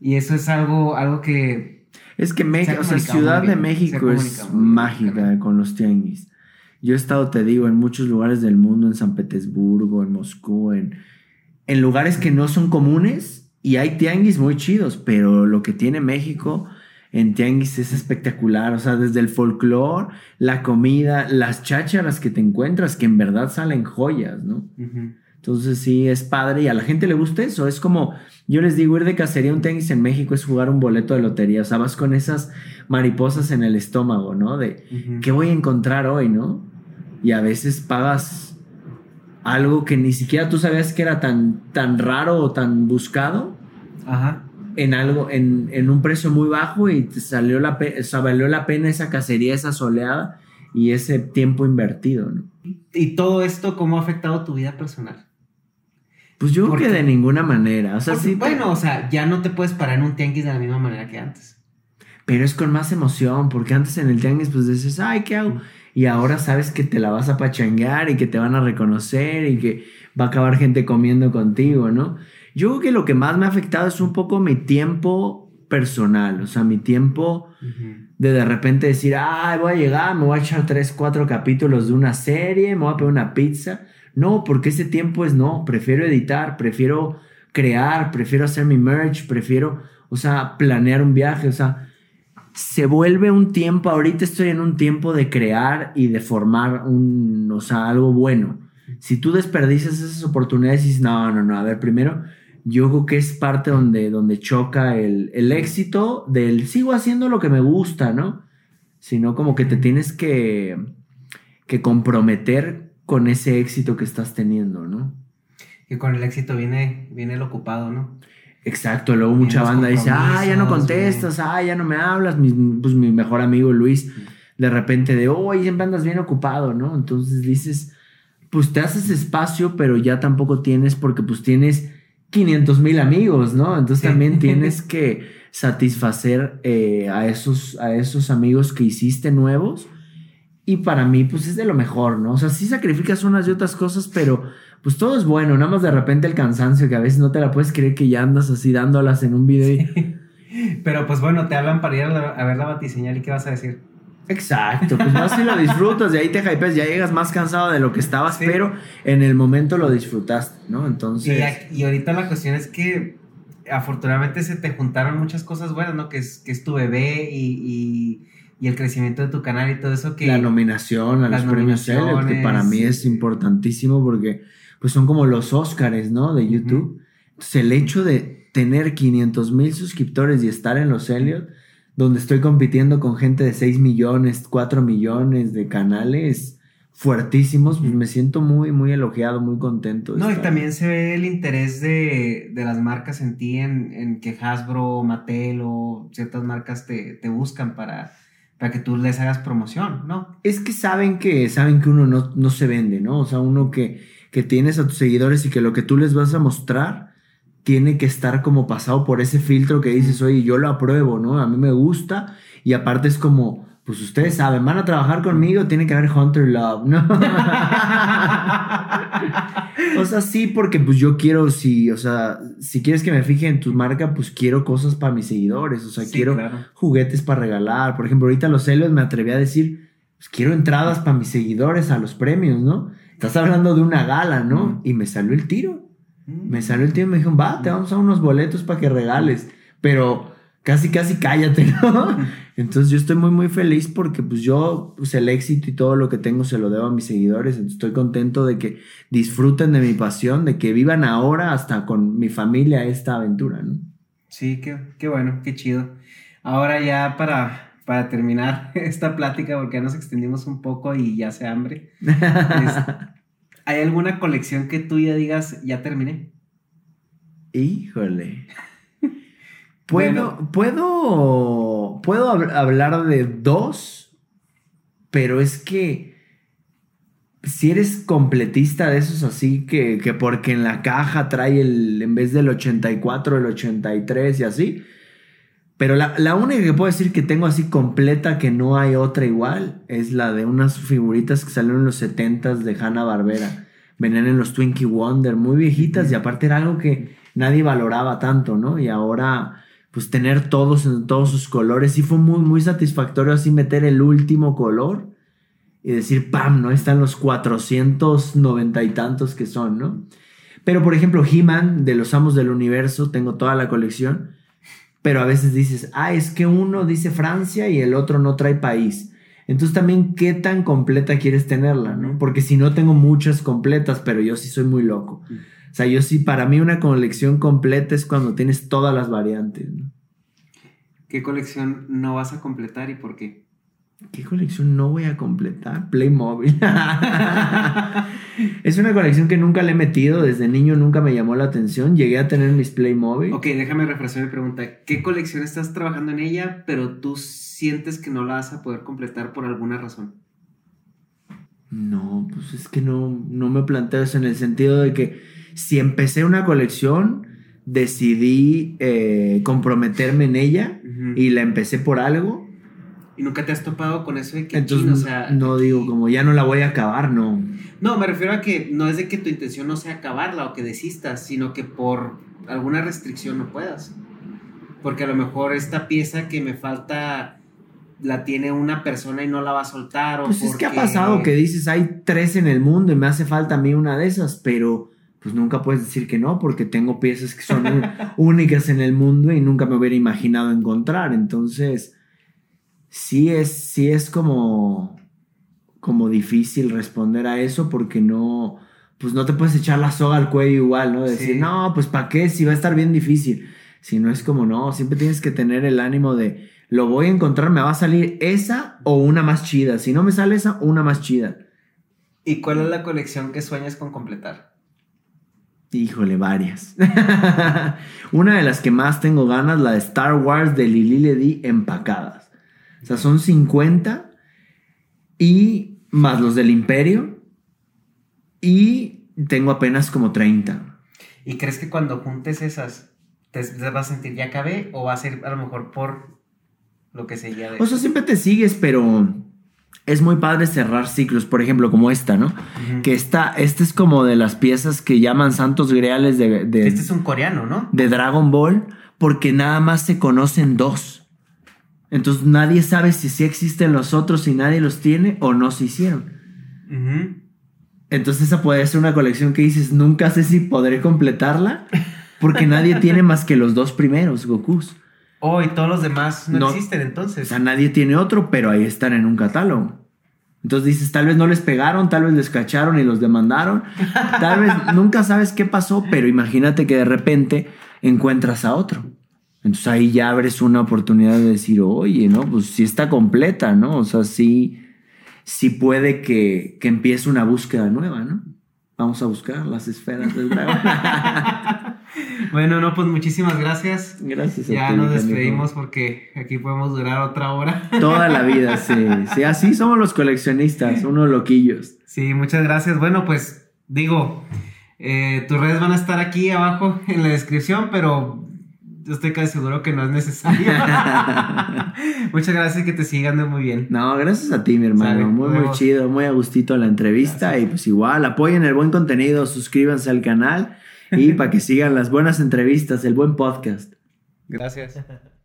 Y eso es algo, algo que es que México, o sea, Ciudad de México es mágica con los tianguis. Yo he estado, te digo, en muchos lugares del mundo, en San Petersburgo, en Moscú, en, en lugares que no son comunes y hay tianguis muy chidos, pero lo que tiene México en tianguis es espectacular, o sea, desde el folclore, la comida, las chácharas que te encuentras, que en verdad salen joyas, ¿no? Entonces sí, es padre y a la gente le gusta eso. Es como, yo les digo, ir de cacería a un tenis en México es jugar un boleto de lotería. O sea, vas con esas mariposas en el estómago, ¿no? De, ¿qué voy a encontrar hoy, no? Y a veces pagas algo que ni siquiera tú sabías que era tan, tan raro o tan buscado. Ajá. En algo, en, en un precio muy bajo y te salió la, o sea, valió la pena esa cacería, esa soleada y ese tiempo invertido, ¿no? ¿Y todo esto cómo ha afectado tu vida personal? Pues yo creo que de ninguna manera. O sea, sí. Bueno, o sea, ya no te puedes parar en un tianguis de la misma manera que antes. Pero es con más emoción, porque antes en el tianguis, pues dices, ay, ¿qué hago? Y ahora sabes que te la vas a pachanguear y que te van a reconocer y que va a acabar gente comiendo contigo, ¿no? Yo creo que lo que más me ha afectado es un poco mi tiempo personal, o sea, mi tiempo de de repente decir, ay, voy a llegar, me voy a echar tres, cuatro capítulos de una serie, me voy a pedir una pizza no, porque ese tiempo es no, prefiero editar, prefiero crear, prefiero hacer mi merch, prefiero, o sea, planear un viaje, o sea, se vuelve un tiempo, ahorita estoy en un tiempo de crear y de formar un, o sea, algo bueno. Si tú desperdicias esas oportunidades y dices, no, no, no, a ver, primero, yo creo que es parte donde, donde choca el, el éxito del sigo haciendo lo que me gusta, ¿no? Sino como que te tienes que, que comprometer con ese éxito que estás teniendo, ¿no? Y con el éxito viene, viene el ocupado, ¿no? Exacto, luego mucha banda dice, ah, ya no contestas, ah, ya no me hablas, mi, pues mi mejor amigo Luis, de repente de, oh, siempre andas bien ocupado, ¿no? Entonces dices, pues te haces espacio, pero ya tampoco tienes, porque pues tienes 500 mil amigos, ¿no? Entonces también tienes que satisfacer eh, a, esos, a esos amigos que hiciste nuevos y para mí, pues es de lo mejor, ¿no? O sea, sí sacrificas unas y otras cosas, pero pues todo es bueno. Nada más de repente el cansancio, que a veces no te la puedes creer que ya andas así dándolas en un video. Pero pues bueno, te hablan para ir a, ver la batiseñal y ¿qué vas a decir? Exacto, pues más si lo disfrutas, de ahí te hypes, ya llegas más cansado de lo que estabas, pero en el momento lo disfrutaste, ¿no? Entonces. Y, ahorita la cuestión es que afortunadamente se te juntaron muchas cosas buenas, ¿no? Que es, que es tu bebé y y el crecimiento de tu canal y todo eso que... La nominación a los premios Celeb, que para mí es importantísimo porque pues son como los Óscares, ¿no? De YouTube. Entonces el hecho de tener 500 mil suscriptores y estar en los Elliot, donde estoy compitiendo con gente de 6 millones, 4 millones de canales, fuertísimos, pues me siento muy, muy elogiado, muy contento. No, y también se ve el interés de, las marcas en ti, en, que Hasbro, Mattel o ciertas marcas te, buscan para, para que tú les hagas promoción, ¿no? Es que saben que, saben que uno no, se vende, ¿no? O sea, uno que, que tienes a tus seguidores y que lo que tú les vas a mostrar tiene que estar como pasado por ese filtro que dices, oye, yo lo apruebo, ¿no? A mí me gusta y aparte es como pues ustedes saben, van a trabajar conmigo, tiene que haber Hunter Love, ¿no? o sea, sí, porque pues yo quiero, si, o sea, si quieres que me fije en tu marca, pues quiero cosas para mis seguidores, o sea, quiero juguetes para regalar. Por ejemplo, ahorita los celos me atreví a decir, pues quiero entradas para mis seguidores a los premios, ¿no? Estás hablando de una gala, ¿no? Y me salió el tiro. Me salió el tiro y me dijeron, va, te vamos a unos boletos para que regales. Pero casi, casi cállate, ¿no? Entonces yo estoy muy, muy feliz porque pues yo, pues el éxito y todo lo que tengo se lo debo a mis seguidores. Entonces estoy contento de que disfruten de mi pasión, de que vivan ahora hasta con mi familia esta aventura, ¿no? Sí, qué, bueno, qué chido. Ahora ya para, para terminar esta plática, porque ya nos extendimos un poco y ya se hambre. ¿Hay alguna colección que tú ya digas, ya terminé? Híjole. Puedo, puedo, puedo hablar de dos, pero es que si eres completista de esos así, que, que porque en la caja trae el, en vez del 84, el 83 y así. Pero la, la, única que puedo decir que tengo así completa, que no hay otra igual, es la de unas figuritas que salieron en los 70s de Hanna Barbera. Venían en los Twinkie Wonder, muy viejitas, y aparte era algo que nadie valoraba tanto, ¿no? Y ahora pues tener todos en todos sus colores. Y fue muy, muy satisfactorio así meter el último color y decir, ¡pam! ¿no? Están los 490 y tantos que son, ¿no? Pero, por ejemplo, He-Man de los Amos del Universo, tengo toda la colección, pero a veces dices, ah, es que uno dice Francia y el otro no trae país. Entonces también, ¿qué tan completa quieres tenerla, no? Porque si no tengo muchas completas, pero yo sí soy muy loco. O sea, yo sí, para mí una colección completa es cuando tienes todas las variantes. ¿no? ¿Qué colección no vas a completar y por qué? ¿Qué colección no voy a completar? Playmobil. es una colección que nunca le he metido. Desde niño nunca me llamó la atención. Llegué a tener mis Playmobil. Ok, déjame refrescar mi pregunta. ¿Qué colección estás trabajando en ella, pero tú sientes que no la vas a poder completar por alguna razón? No, pues es que no, no me planteo eso en el sentido de que si empecé una colección, decidí eh, comprometerme en ella y la empecé por algo. ¿Y nunca te has topado con eso de que Entonces, no digo, como ya no la voy a acabar, no. No, me refiero a que no es de que tu intención no sea acabarla o que desistas, sino que por alguna restricción no puedas. Porque a lo mejor esta pieza que me falta la tiene una persona y no la va a soltar. O pues es que ha pasado que dices, hay tres en el mundo y me hace falta a mí una de esas, pero pues nunca puedes decir que no, porque tengo piezas que son únicas en el mundo y nunca me hubiera imaginado encontrar. Entonces, sí es, sí es como, como difícil responder a eso porque no, pues no te puedes echar la soga al cuello igual, ¿no? Decir, no, pues ¿para qué? Si va a estar bien difícil. Si no es como, no, siempre tienes que tener el ánimo de, lo voy a encontrar, me va a salir esa o una más chida. Si no me sale esa, una más chida. ¿Y cuál es la colección que sueñas con completar? Híjole, varias. Una de las que más tengo ganas, la de Star Wars de Lili Ledy empacadas. O sea, son 50 y más los del Imperio y tengo apenas como 30. ¿Y crees que cuando juntes esas te, vas a sentir ya acabé o va a ser a lo mejor por lo que seguía de... O sea, siempre te sigues, pero es muy padre cerrar ciclos, por ejemplo, como esta, ¿no? Que esta, este es como de las piezas que llaman santos griales de, Este es un coreano, ¿no? De Dragon Ball, porque nada más se conocen dos. Entonces nadie sabe si sí existen los otros y nadie los tiene o no se hicieron. Entonces esa puede ser una colección que dices, nunca sé si podré completarla, porque nadie tiene más que los dos primeros, Gokus. Oh, y todos los demás no, existen entonces. O sea, nadie tiene otro, pero ahí están en un catálogo. Entonces dices, tal vez no les pegaron, tal vez les cacharon y los demandaron. Tal vez nunca sabes qué pasó, pero imagínate que de repente encuentras a otro. Entonces ahí ya abres una oportunidad de decir, oye, ¿no? Pues sí está completa, ¿no? O sea, sí, sí puede que, que empiece una búsqueda nueva, ¿no? Vamos a buscar las esferas del dragón. bueno, no, pues muchísimas gracias. Gracias. A ya nos despedimos porque aquí podemos durar otra hora. Toda la vida, sí. Sí, así somos los coleccionistas, unos loquillos. Sí, muchas gracias. Bueno, pues digo, eh, tus redes van a estar aquí abajo en la descripción, pero yo estoy casi seguro que no es necesario. Muchas gracias que te sigan muy bien. No, gracias a ti, mi hermano. muy, muy chido, muy a gustito la entrevista. Y pues igual, apoyen el buen contenido, suscríbanse al canal y para que sigan las buenas entrevistas, el buen podcast. Gracias.